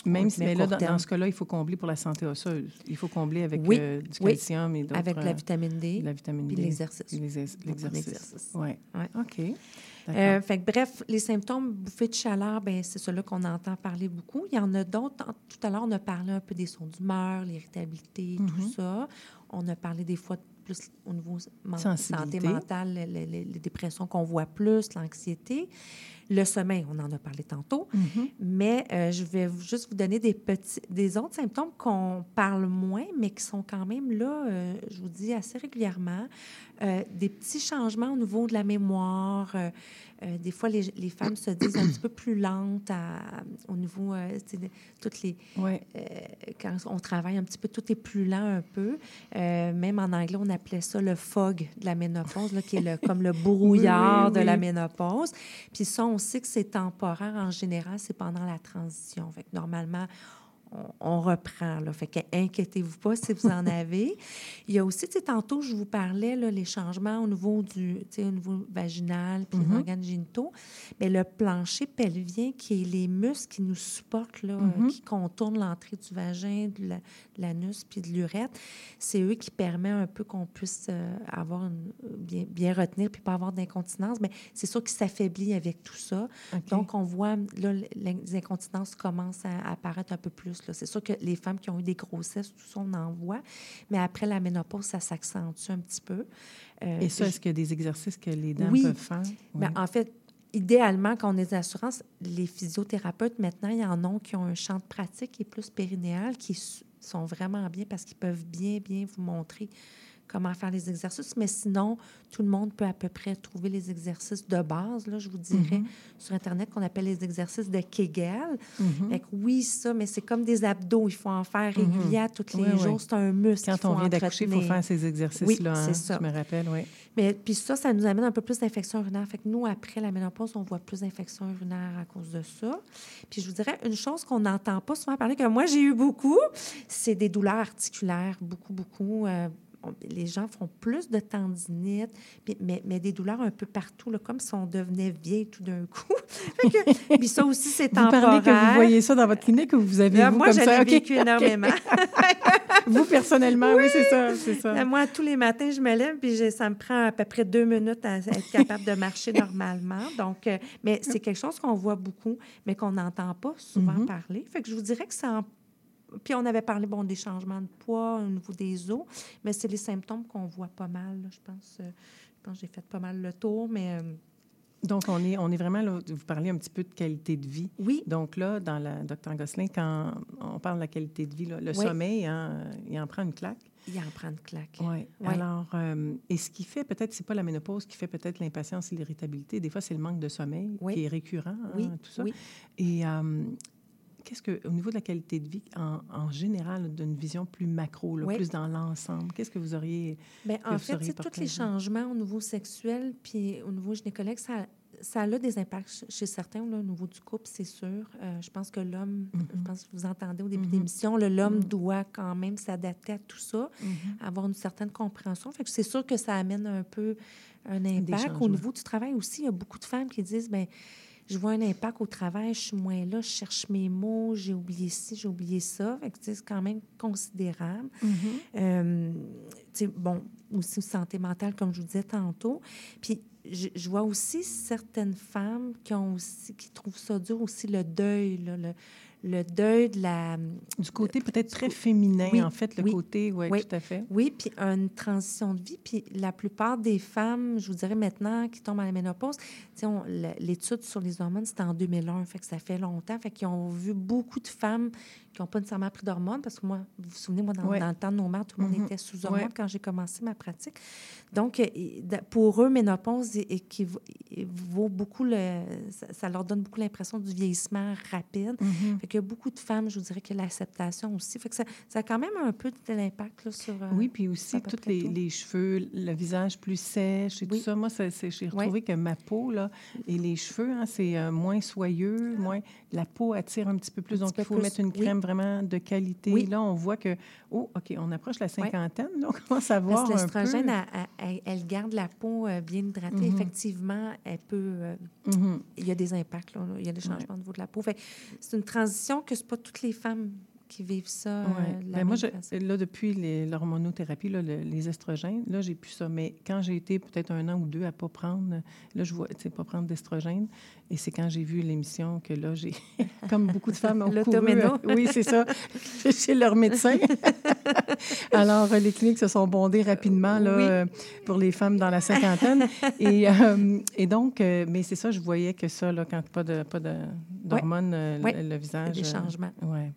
même si, mais là, dans, ce cas-là, il faut combler pour la santé osseuse. Il faut combler avec du calcium et d'autres... avec la vitamine D. La vitamine D. l'exercice. L'exercice. Oui. Ouais. OK. Euh, fait bref, les symptômes bouffées de chaleur, ben c'est cela qu'on entend parler beaucoup. Il y en a d'autres. Tout à l'heure, on a parlé un peu des sons d'humeur, l'irritabilité, tout mm-hmm. ça. On a parlé des fois plus au niveau santé mentale, les, les dépressions qu'on voit plus, l'anxiété. Le sommeil, on en a parlé tantôt, mm-hmm. mais euh, je vais juste vous donner des petits, des autres symptômes qu'on parle moins, mais qui sont quand même là, euh, je vous dis assez régulièrement. Euh, des petits changements au niveau de la mémoire. des fois, les, les, femmes se disent un petit peu plus lentes au niveau de toutes les. quand on travaille un petit peu, tout est plus lent un peu. même en anglais, on appelait ça le fog de la ménopause, là, qui est le, comme le brouillard de la ménopause. Puis ça, on sait que c'est temporaire en général, c'est pendant la transition. Normalement, on, reprend. Là. Fait que inquiétez-vous pas si vous en avez. Il y a aussi, tantôt, je vous parlais, là, les changements au niveau du, au niveau vaginal puis les mm-hmm. organes génitaux. Mais le plancher pelvien, qui est les muscles qui nous supportent, là, mm-hmm. qui contournent l'entrée du vagin, de l'anus puis de l'urètre, c'est eux qui permettent un peu qu'on puisse euh, avoir une, bien, bien retenir puis pas avoir d'incontinence. Mais c'est sûr qu'il s'affaiblit avec tout ça. Donc, on voit, là, les incontinences commencent à apparaître un peu plus c'est sûr que les femmes qui ont eu des grossesses, tout ça, on en voit. Mais après la ménopause, ça s'accentue un petit peu. Euh, Et ça, est-ce qu'il y a des exercices que les dames peuvent faire? Ben, oui. en fait, idéalement, quand on est d'assurance, les physiothérapeutes, maintenant, il y en a qui ont un champ de pratique qui est plus périnéal, qui sont vraiment bien parce qu'ils peuvent bien, bien vous montrer comment faire les exercices. Mais sinon, tout le monde peut à peu près trouver les exercices de base, là, je vous dirais, Mhm. sur Internet, qu'on appelle les exercices de Kegel. Fait que oui, ça, mais c'est comme des abdos. Il faut en faire Mhm. régulièrement tous les jours. C'est un muscle. Quand on vient d'accoucher, il faut faire ces exercices-là. Oui, hein, c'est ça. Je me rappelle, oui. Mais puis ça, ça nous amène un peu plus d'infections urinaires. Fait que nous, après la ménopause, on voit plus d'infections urinaires à cause de ça. Puis je vous dirais, une chose qu'on n'entend pas souvent parler, que moi, j'ai eu beaucoup, c'est des douleurs articulaires. Beaucoup, beaucoup. Euh, on- les gens font plus de tendinite, mais, mais des douleurs un peu partout, là, comme si on devenait vieille tout d'un coup. Puis ça aussi, c'est Vous temporaire. parlez que vous voyez ça dans votre clinique ou vous avez Là, vous moi, comme ça? vécu énormément. vous, personnellement, oui, c'est ça, c'est ça. Là, Moi, tous les matins, je me lève, puis ça me prend à peu près deux minutes à être capable de marcher normalement. Donc, euh, mais c'est quelque chose qu'on voit beaucoup, mais qu'on n'entend pas souvent Mhm. parler. Fait que je vous dirais que c'est en... Puis on avait parlé, bon, des changements de poids au niveau des os, mais c'est les symptômes qu'on voit pas mal, là, je pense. euh, je pense que j'ai fait pas mal le tour, mais... euh, Donc, on est, on est vraiment là, vous parlez un petit peu de qualité de vie. Oui. Donc là, dans la Dr Gosselin, quand on parle de la qualité de vie, là, le Oui. sommeil, hein, il en prend une claque? il en prend une claque. Oui. Ouais. Alors, euh, et ce qui fait peut-être, c'est pas la ménopause qui fait peut-être l'impatience et l'irritabilité. Des fois, c'est le manque de sommeil Oui. qui est récurrent, hein, Oui, tout ça. oui. Et euh, qu'est-ce que, au niveau de la qualité de vie, en, en général, d'une vision plus macro, là, Oui. plus dans l'ensemble, qu'est-ce que vous auriez Bien, en fait, c'est tous les changements au niveau sexuel puis au niveau gynécologique, ça, ça a des impacts ch- chez certains là, au niveau du couple, c'est sûr. Euh, je pense que l'homme, je pense que vous entendez au début de Mhm. l'émission, l'homme doit quand même s'adapter à tout ça, avoir une certaine compréhension. Fait que c'est sûr que ça amène un peu un impact. Au niveau du travail aussi, il y a beaucoup de femmes qui disent, ben je vois un impact au travail, je suis moins là, je cherche mes mots, j'ai oublié ci, j'ai oublié ça. Fait que, c'est quand même considérable. Mhm. Euh, bon, aussi santé mentale, comme je vous disais tantôt. Puis, je, je vois aussi certaines femmes qui ont aussi, qui trouvent ça dur aussi, le deuil, là, le, le deuil de la... Du côté peut-être très féminin, Oui, en fait, le oui, côté, ouais, oui. tout à fait. Oui, puis une transition de vie. Puis la plupart des femmes, je vous dirais maintenant, qui tombent à la ménopause, on- l'étude sur les hormones, c'était en 2001, fait que ça fait longtemps. Fait qu'ils ont vu beaucoup de femmes qui n'ont pas nécessairement pris d'hormones, parce que moi, vous vous souvenez, moi, dans, le temps de nos mères, tout le monde Mhm. était sous hormones quand j'ai commencé ma pratique. Donc, euh, pour eux, ménopause et, qui vaut- beaucoup le... Ça, leur donne beaucoup l'impression du vieillissement rapide. Mhm. Fait qu'il y a beaucoup de femmes, je vous dirais, que l'acceptation aussi. Fait que ça, ça a quand même un peu de l'impact sur... euh, Oui, puis aussi tous les, cheveux, le visage plus sèche et Oui. tout ça. Moi, j'ai retrouvé que ma peau, là, et les cheveux, hein, c'est euh, moins soyeux, moins... La peau attire un petit peu plus, Un donc il faut plus, mettre une crème vraiment de qualité. Oui. Là, on voit que, oh, OK, on approche la cinquantaine, là, on commence à voir Parce que l'estrogène, elle, garde la peau euh, bien hydratée. Mhm. Effectivement, elle peut... euh, Mhm. il y a des impacts, là, il y a des changements au niveau de la peau. C'est une transition que c'est pas toutes les femmes qui vivent ça. euh, Ouais. de la Ben, moi, je- façon. là, depuis l'hormonothérapie, le- les estrogènes, là, j'ai plus ça. Mais quand j'ai été peut-être un an ou deux à pas prendre, là, je vois, tu sais, pas prendre d'estrogène. Et c'est quand j'ai vu l'émission que là, j'ai, comme beaucoup de femmes ont couru. Euh, Oui, c'est ça, chez leur médecin. Alors, euh, les cliniques se sont bondées rapidement là, Oui. euh, pour les femmes dans la cinquantaine. et, euh, et donc, euh, mais c'est ça, je voyais que ça, là, quand pas de pas de- d'hormones, euh, Ouais. le, le visage. Des euh, changements. ouais.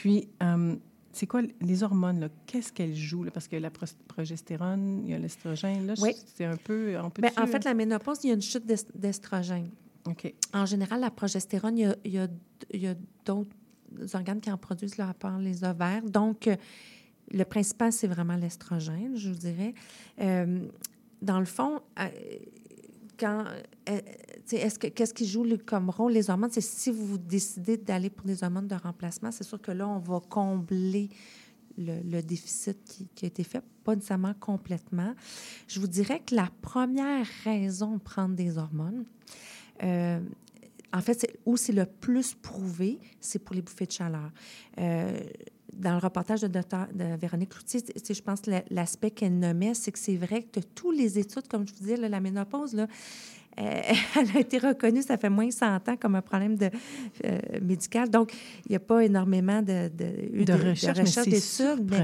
Puis, euh, c'est quoi les hormones? Qu'est-ce qu'elles jouent? là? Parce que la progestérone, il y a l'estrogène. Là, Oui. c'est un peu... On peut Ben, en fait, la ménopause, il y a une chute d'est- d'estrogène. OK. En général, la progestérone, il y a, d'autres organes qui en produisent, là, à part les ovaires. Donc, euh, le principal, c'est vraiment l'estrogène, je vous dirais. Euh, dans le fond, euh, quand, euh, sais, est-ce que, qu'est-ce qui joue comme rôle? Les hormones? C'est si vous décidez d'aller pour des hormones de remplacement, c'est sûr que là, on va combler le, déficit qui, a été fait, pas nécessairement complètement. Je vous dirais que la première raison de prendre des hormones, euh, en fait, où c'est le plus prouvé, c'est pour les bouffées de chaleur. Euh, dans le reportage de, docteur, de Véronique Cloutier, je pense que la- l'aspect qu'elle nommait, c'est que c'est vrai que tous les études, comme je vous disais, là, la ménopause, là, euh, elle a été reconnue, ça fait moins de 100 ans, comme un problème de, euh, médical. Donc, il n'y a pas énormément de, de, De recherche, mais d'études. Mais,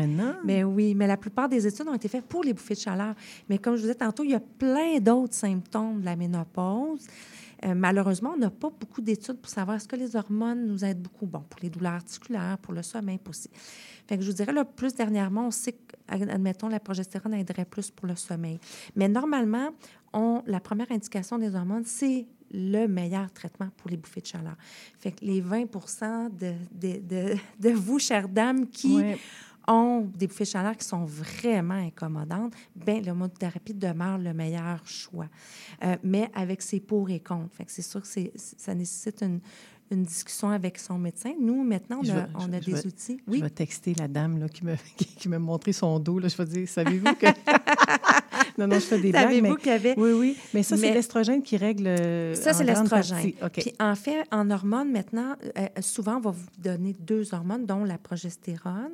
mais oui, mais la plupart des études ont été faites pour les bouffées de chaleur. Mais comme je vous disais tantôt, il y a plein d'autres symptômes de la ménopause. Euh, malheureusement, on n'a pas beaucoup d'études pour savoir est-ce que les hormones nous aident beaucoup. Bon, pour les douleurs articulaires, pour le sommeil, aussi. Fait que je vous dirais, là, plus dernièrement, on sait que, admettons, la progestérone aiderait plus pour le sommeil. Mais normalement, la première indication des hormones, c'est le meilleur traitement pour les bouffées de chaleur. Fait que les 20 de, de, de, de vous, chères dames, qui ont des bouffées de chaleur qui sont vraiment incommodantes, bien, l'homothérapie demeure le meilleur choix. Euh, mais avec ses pour et contre. Fait que c'est sûr que ça nécessite une, une discussion avec son médecin. Nous, maintenant, on a, on a des outils. Oui. Je vais texter la dame là, qui, me, qui, m'a montré son dos. Là. Je vais dire, savez-vous que... non, non, je fais des blagues. Savez-vous qu'il y avait... Oui, oui. Mais ça, c'est l'estrogène qui règle euh, Ça, c'est l'estrogène. Puis en fait, en hormones, maintenant, euh, souvent, on va vous donner deux hormones, dont la progestérone.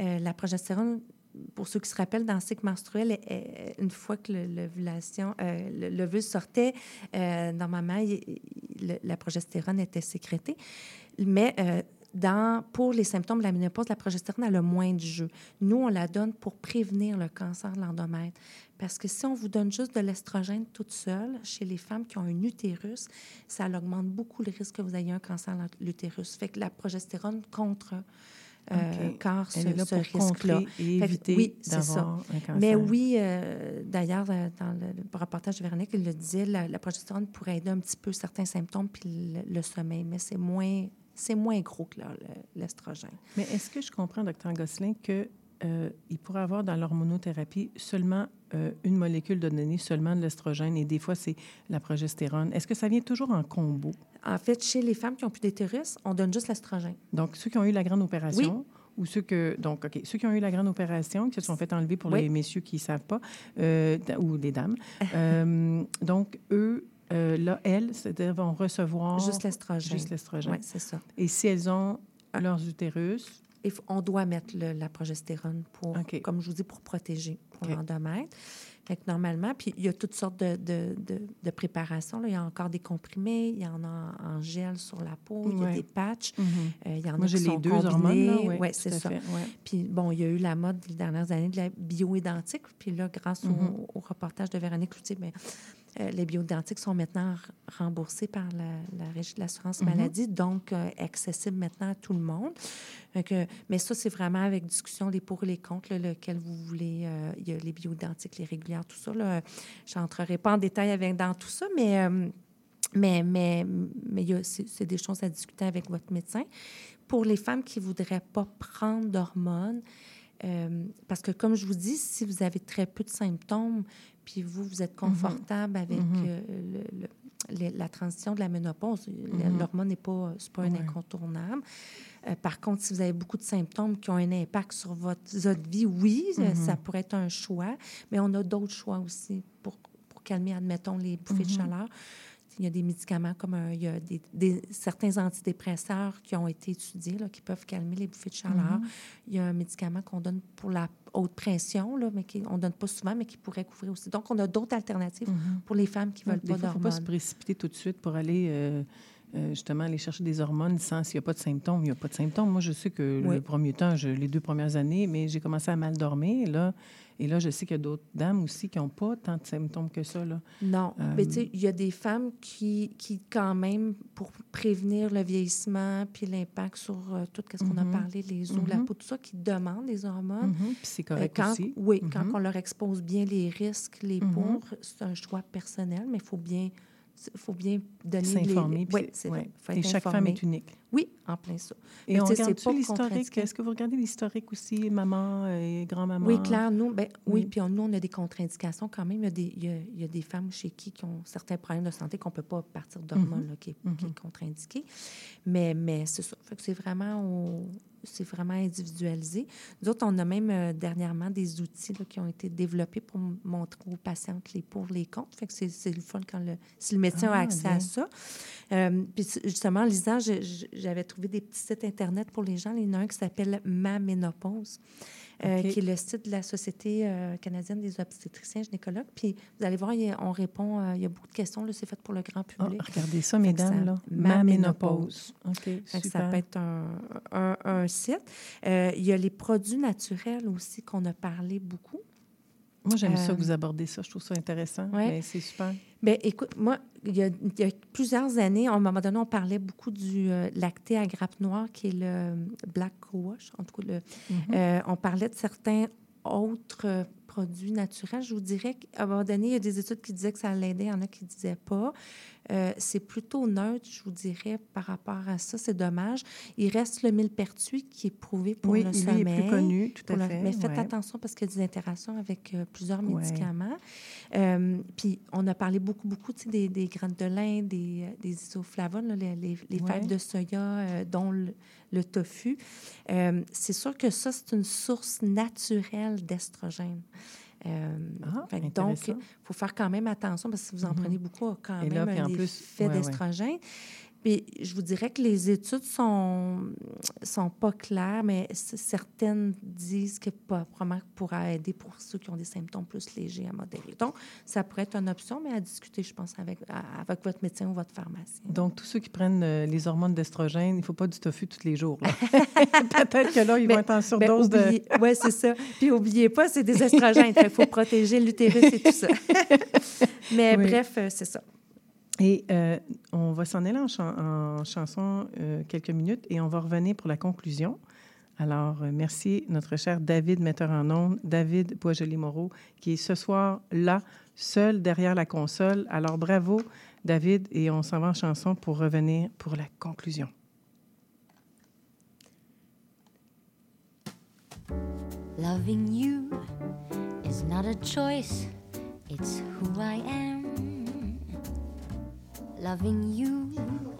Euh, la progestérone pour ceux qui se rappellent, dans le cycle menstruel, une fois que l'ovulation, euh, l'ovule sortait, normalement, la progestérone était sécrétée. Mais dans, pour les symptômes de la ménopause, la progestérone a le moins de jeu. Nous, on la donne pour prévenir le cancer de l'endomètre. Parce que si on vous donne juste de l'estrogène toute seule, chez les femmes qui ont un utérus, ça augmente beaucoup le risque que vous ayez un cancer de l'utérus. Fait que la progestérone contre euh, car ce, ce risque-là. oui, c'est ça. Mais oui, euh, d'ailleurs, euh, dans le reportage de Véronique, il le disait, la, la, progestérone pourrait aider un petit peu certains symptômes puis le, sommeil, mais c'est moins, c'est moins gros que l'estrogène. Mais est-ce que je comprends, docteur Gosselin, que il pourrait avoir dans l'hormonothérapie seulement une molécule de données, seulement de l'estrogène, et des fois, c'est la progestérone? Est-ce que ça vient toujours en combo? En fait, chez les femmes qui ont plus d'utérus, on donne juste l'estrogène. Donc, ceux qui ont eu la grande opération, ou ceux que donc ok ceux qui ont eu la grande opération qui se sont fait enlever pour les messieurs qui ne savent pas euh, ou les dames euh, donc eux euh, là elles vont recevoir juste l'estrogène juste l'estrogène oui c'est ça et si elles ont ah. leurs utérus? On doit mettre la progestérone pour comme je vous dis pour protéger pour l'endomètre fait que normalement, puis il y a toutes sortes de, de, de, préparations. Là. Il y a encore des comprimés, il y en a en, gel sur la peau, il y a des patchs, euh, il y en Moi, a qui les sont deux combinés. hormones. Oui, c'est ça. Puis bon, il y a eu la mode les dernières années de la bioidentique. Puis là, grâce au, mm-hmm. au, reportage de Véronique Cloutier, bien, euh, les bioidentiques sont maintenant remboursés par la, Régie de l'assurance mm-hmm. maladie, donc euh, accessibles maintenant à tout le monde. mais ça, c'est vraiment avec discussion des pour et les contre, lequel vous voulez. Euh, il y a les bioidentiques, les régulières, tout ça. Je n'entrerai pas en détail avec, dans tout ça, mais, mais, mais, mais c'est des choses à discuter avec votre médecin. Pour les femmes qui ne voudraient pas prendre d'hormones, parce que, comme je vous dis, si vous avez très peu de symptômes, puis vous, vous êtes confortable avec mhm. euh, le, la transition de la ménopause. Mhm. L'hormone n'est pas, pas un incontournable. Euh, par contre, si vous avez beaucoup de symptômes qui ont un impact sur votre, votre vie, oui, mhm. ça pourrait être un choix, mais on a d'autres choix aussi pour, pour calmer, admettons, les bouffées de chaleur. Il y a des médicaments comme il y a des, certains antidépresseurs qui ont été étudiés, là, qui peuvent calmer les bouffées de chaleur. Il y a un médicament qu'on donne pour la haute pression, là, mais qu'on ne donne pas souvent, mais qui pourrait couvrir aussi. Donc, on a d'autres alternatives mm-hmm. pour les femmes qui ne veulent pas d'hormones. Il ne faut pas se précipiter tout de suite pour aller euh, euh, justement aller chercher des hormones sans s'il n'y a pas de symptômes. Il n'y a pas de symptômes. Moi, je sais que le premier temps, je, les deux premières années, mais j'ai commencé à mal dormir. Là, et là, je sais qu'il y a d'autres dames aussi qui n'ont pas tant de symptômes que ça. Là. Non. Euh, mais tu sais, il y a des femmes qui, qui, quand même, pour prévenir le vieillissement puis l'impact sur euh, tout ce qu'on a mhm. parlé, les os, la mhm. peau, tout ça, qui demandent des hormones. Mhm. Puis c'est correct quand, aussi. Oui, quand on leur expose bien les risques, les pour, c'est un choix personnel, mais il faut bien il faut bien donner S'informer. Oui, c'est ouais. Et chaque femme est unique. Oui, en plein ça. Et on regarde l'historique? Est-ce que vous regardez l'historique aussi, maman et grand-maman? Oui, clair. Nous, ben, oui, puis nous, on a des contre-indications quand même. Il y, a des, il, y a, des femmes chez qui, qui ont certains problèmes de santé qu'on ne peut pas partir d'hormones, mm-hmm. qui, est, qui, est mm-hmm. contre-indiqué. Mais, mais c'est ça. c'est vraiment au, c'est vraiment individualisé. Nous autres, on a même euh, dernièrement des outils qui ont été développés pour montrer aux patientes les pour, les contre. Fait que c'est le fun quand le, si le médecin a ah, accès à ça. Euh, puis justement, en lisant, j'avais trouvé des petits sites Internet pour les gens. Il y en a un qui s'appelle Ma Ménopause. Euh, qui est le site de la Société euh, canadienne des obstétriciens gynécologues. Puis vous allez voir, on répond, euh, il y a beaucoup de questions. C'est fait pour le grand ah, public. regardez ça, mesdames. là. Ma, ménopause. Ça peut être un, un, site. il y a les produits naturels aussi qu'on a parlé beaucoup. Moi, j'aime ça Euh, que vous abordez ça. Je trouve ça intéressant. Ouais. Mais c'est super. Bien, écoute, moi, il y, a, il y a plusieurs années, à un moment donné, on parlait beaucoup du euh, lacté à grappe noire, qui est le black co-wash. En tout cas, le, Mhm. euh, on parlait de certains autres euh, produits naturels. Je vous dirais qu'à un moment donné, il y a des études qui disaient que ça l'aidait, il y en a qui ne disaient pas. Euh, c'est plutôt neutre, je vous dirais, par rapport à ça. C'est dommage. Il reste le millepertuis qui est prouvé pour Oui, le lui est sommeil. plus connu, tout à le- fait, Mais faites ouais. attention parce qu'il y a des interactions avec euh, plusieurs Ouais. médicaments. Euh, puis on a parlé beaucoup, beaucoup des, des graines de lin, des, des isoflavones, là, les, les, les Ouais. fèves de soya, dont le, le tofu. C'est sûr que ça, c'est une source naturelle d'estrogène. Euh, Ah, fait donc, il faut faire quand même attention parce que si vous en Mhm. prenez beaucoup, quand Et même là, en plus, effet ouais, ouais. Puis je vous dirais que les études sont, sont pas claires, mais certaines disent que probablement pourra aider pour ceux qui ont des symptômes plus légers à modérer. Donc, ça pourrait être une option, mais à discuter, je pense, avec, avec votre médecin ou votre pharmacien. Donc, tous ceux qui prennent euh, les hormones d'estrogène, il ne faut pas du tofu tous les jours. Peut-être que là, ils vont être en surdose de... Oui, c'est ça. Puis, oubliez pas, c'est des estrogènes. Il faut protéger l'utérus et tout ça. mais Oui. bref, euh, c'est ça. Et euh, on va s'en aller en, chan- en chanson euh, quelques minutes et on va revenir pour la conclusion. Alors, euh, merci notre cher David, metteur en ondes, David Boisjoli-Moreau, qui est ce soir là, seul derrière la console. Alors, bravo, David, et on s'en va en chanson pour revenir pour la conclusion. Loving you is not a choice, it's who I am. Loving you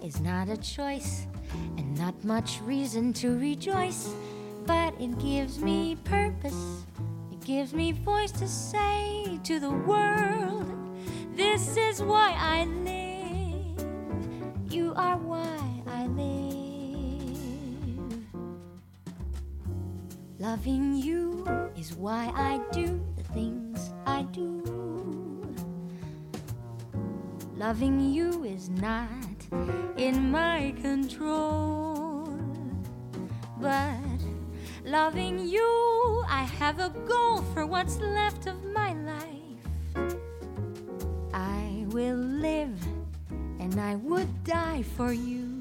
is not a choice and not much reason to rejoice, but it gives me purpose. It gives me voice to say to the world, This is why I live. You are why I live. Loving you is why I do the things I do. Loving you is not in my control. But loving you, I have a goal for what's left of my life. I will live and I would die for you.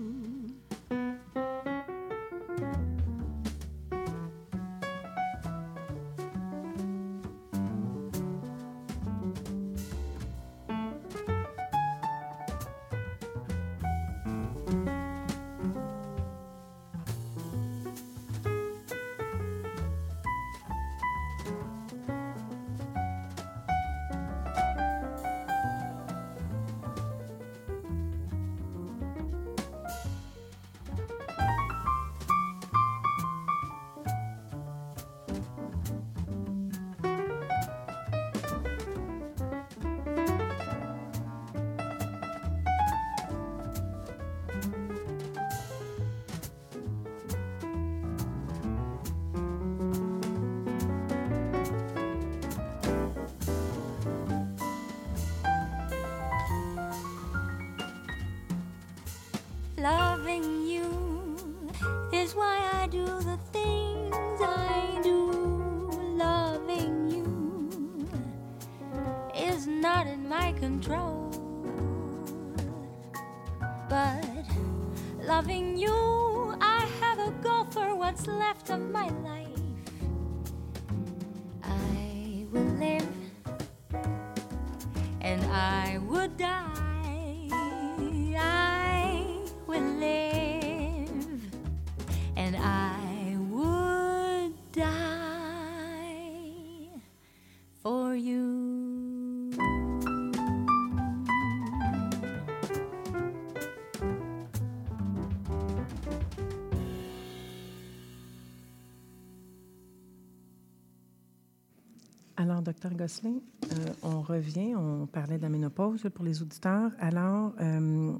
Alors, docteur Gosselin, euh, on revient, on parlait de la ménopause pour les auditeurs. Alors, euh,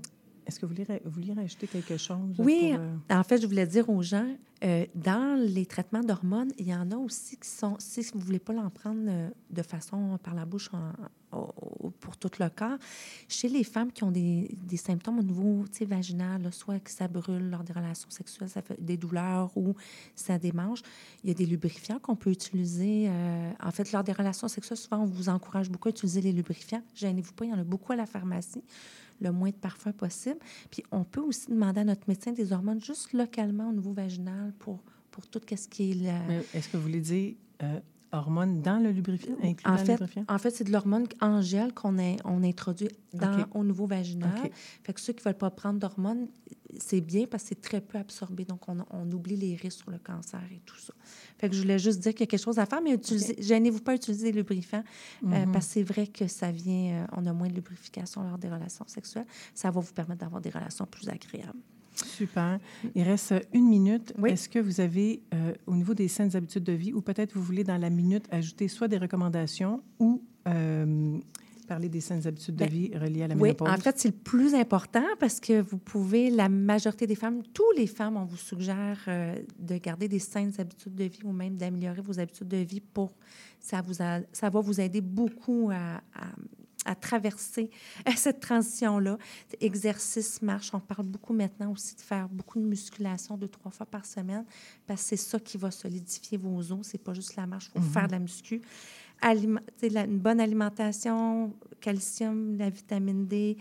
Est-ce que vous vouliez, vous rajouter quelque chose? Oui, pour, euh, en fait, je voulais dire aux gens, dans les traitements d'hormones, il y en a aussi qui sont, si vous ne voulez pas l'en prendre de façon par la bouche en- pour tout le corps, chez les femmes qui ont des, des symptômes au niveau vaginal, soit que ça brûle lors des relations sexuelles, ça fait des douleurs ou ça démange, il y a des lubrifiants qu'on peut utiliser. euh, en fait, lors des relations sexuelles, souvent, on vous encourage beaucoup à utiliser les lubrifiants. Gênez-vous pas, il y en a beaucoup à la pharmacie le moins de parfum possible. Puis on peut aussi demander à notre médecin des hormones juste localement au niveau vaginal pour, pour tout ce qui est Est-ce que vous voulez dire euh, hormones dans le lubrifiant? En fait, lubrifiant? en fait, c'est de l'hormone en gel qu'on on introduit dans, au niveau vaginal. OK. Fait que ceux qui ne veulent pas prendre d'hormones, c'est bien parce que c'est très peu absorbé. Donc, on, on oublie les risques sur le cancer et tout ça. Fait que je voulais juste dire qu'il y a quelque chose à faire, mais utilisez, gênez-vous pas à utiliser des lubrifiants euh, Mhm. parce que c'est vrai que ça vient, euh, on a moins de lubrification lors des relations sexuelles. Ça va vous permettre d'avoir des relations plus agréables. Super. Il reste une minute. Oui. Est-ce que vous avez, euh, au niveau des saines habitudes de vie, ou peut-être vous voulez dans la minute ajouter soit des recommandations ou euh, parler des saines habitudes de Ben, vie reliées à la Oui, ménopause? en fait, c'est le plus important parce que vous pouvez, la majorité des femmes, tous les femmes, on vous suggère euh, de garder des saines habitudes de vie ou même d'améliorer vos habitudes de vie pour. Ça, vous a- ça va vous aider beaucoup à, à- à traverser euh, cette transition-là. Exercice, marche, on parle beaucoup maintenant aussi de faire beaucoup de musculation deux, trois fois par semaine parce que c'est ça qui va solidifier vos os. C'est pas juste la marche, il faut Mhm. faire de la muscu. Aliment- la- une bonne alimentation, calcium, la vitamine D,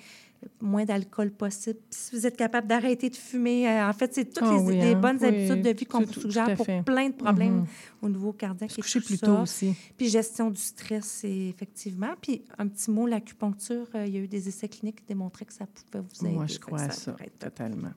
moins d'alcool possible. Si vous êtes capable d'arrêter de fumer, euh, en fait, c'est toutes Ah les, oui, les hein? bonnes Oui, habitudes de vie qu'on vous suggère pour plein de problèmes Mhm. au niveau cardiaque et coucher tout plus ça. tôt aussi. Puis gestion du stress, effectivement. Puis un petit mot, l'acupuncture, euh, il y a eu des essais cliniques qui démontraient que ça pouvait vous aider. Moi, je crois à ça, être- totalement.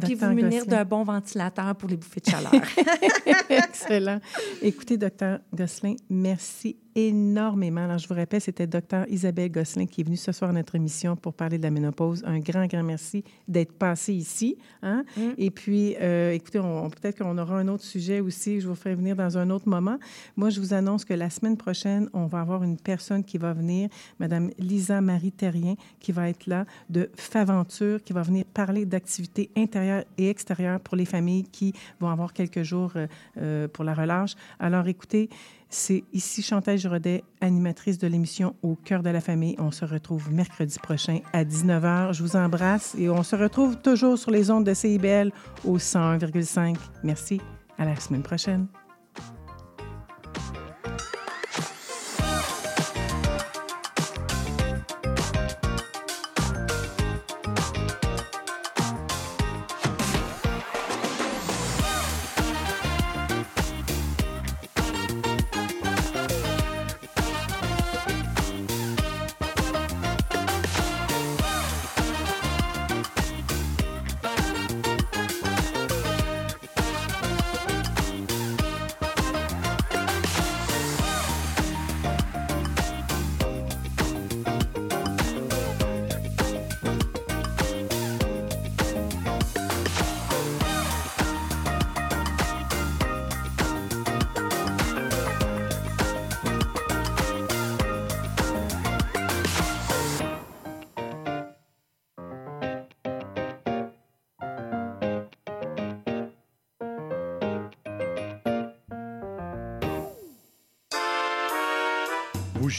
Puis vous munir d'un bon ventilateur pour les bouffées de chaleur. Excellent. Écoutez, docteur Gosselin, merci énormément. Alors, je vous rappelle, c'était docteur Isabelle Gosselin qui est venue ce soir à notre émission pour parler de la ménopause. Un grand, grand merci d'être passé ici. hein. Mm. Et puis, euh, écoutez, on, peut-être qu'on aura un autre sujet aussi. Je vous ferai venir dans un autre moment. Moi, je vous annonce que la semaine prochaine, on va avoir une personne qui va venir, Madame Lisa Marie Terrien, qui va être là de Faventure, qui va venir parler d'activités intérieures et extérieures pour les familles qui vont avoir quelques jours euh, euh, pour la relâche. Alors, écoutez, c'est ici Chantal Giraudet, animatrice de l'émission Au cœur de la famille. On se retrouve mercredi prochain à 19h. Je vous embrasse et on se retrouve toujours sur les ondes de CIBL au 101,5. Merci. À la semaine prochaine.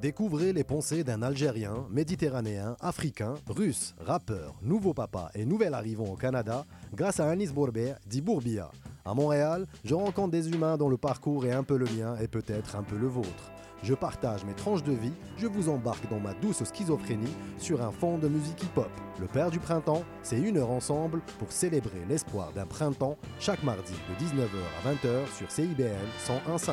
Découvrez les pensées d'un Algérien, Méditerranéen, Africain, Russe, rappeur, nouveau papa et nouvel arrivant au Canada grâce à Anis Bourbet, dit Bourbia. À Montréal, je rencontre des humains dont le parcours est un peu le mien et peut-être un peu le vôtre. Je partage mes tranches de vie, je vous embarque dans ma douce schizophrénie sur un fond de musique hip-hop. Le Père du Printemps, c'est une heure ensemble pour célébrer l'espoir d'un printemps chaque mardi de 19h à 20h sur CIBL 101.5.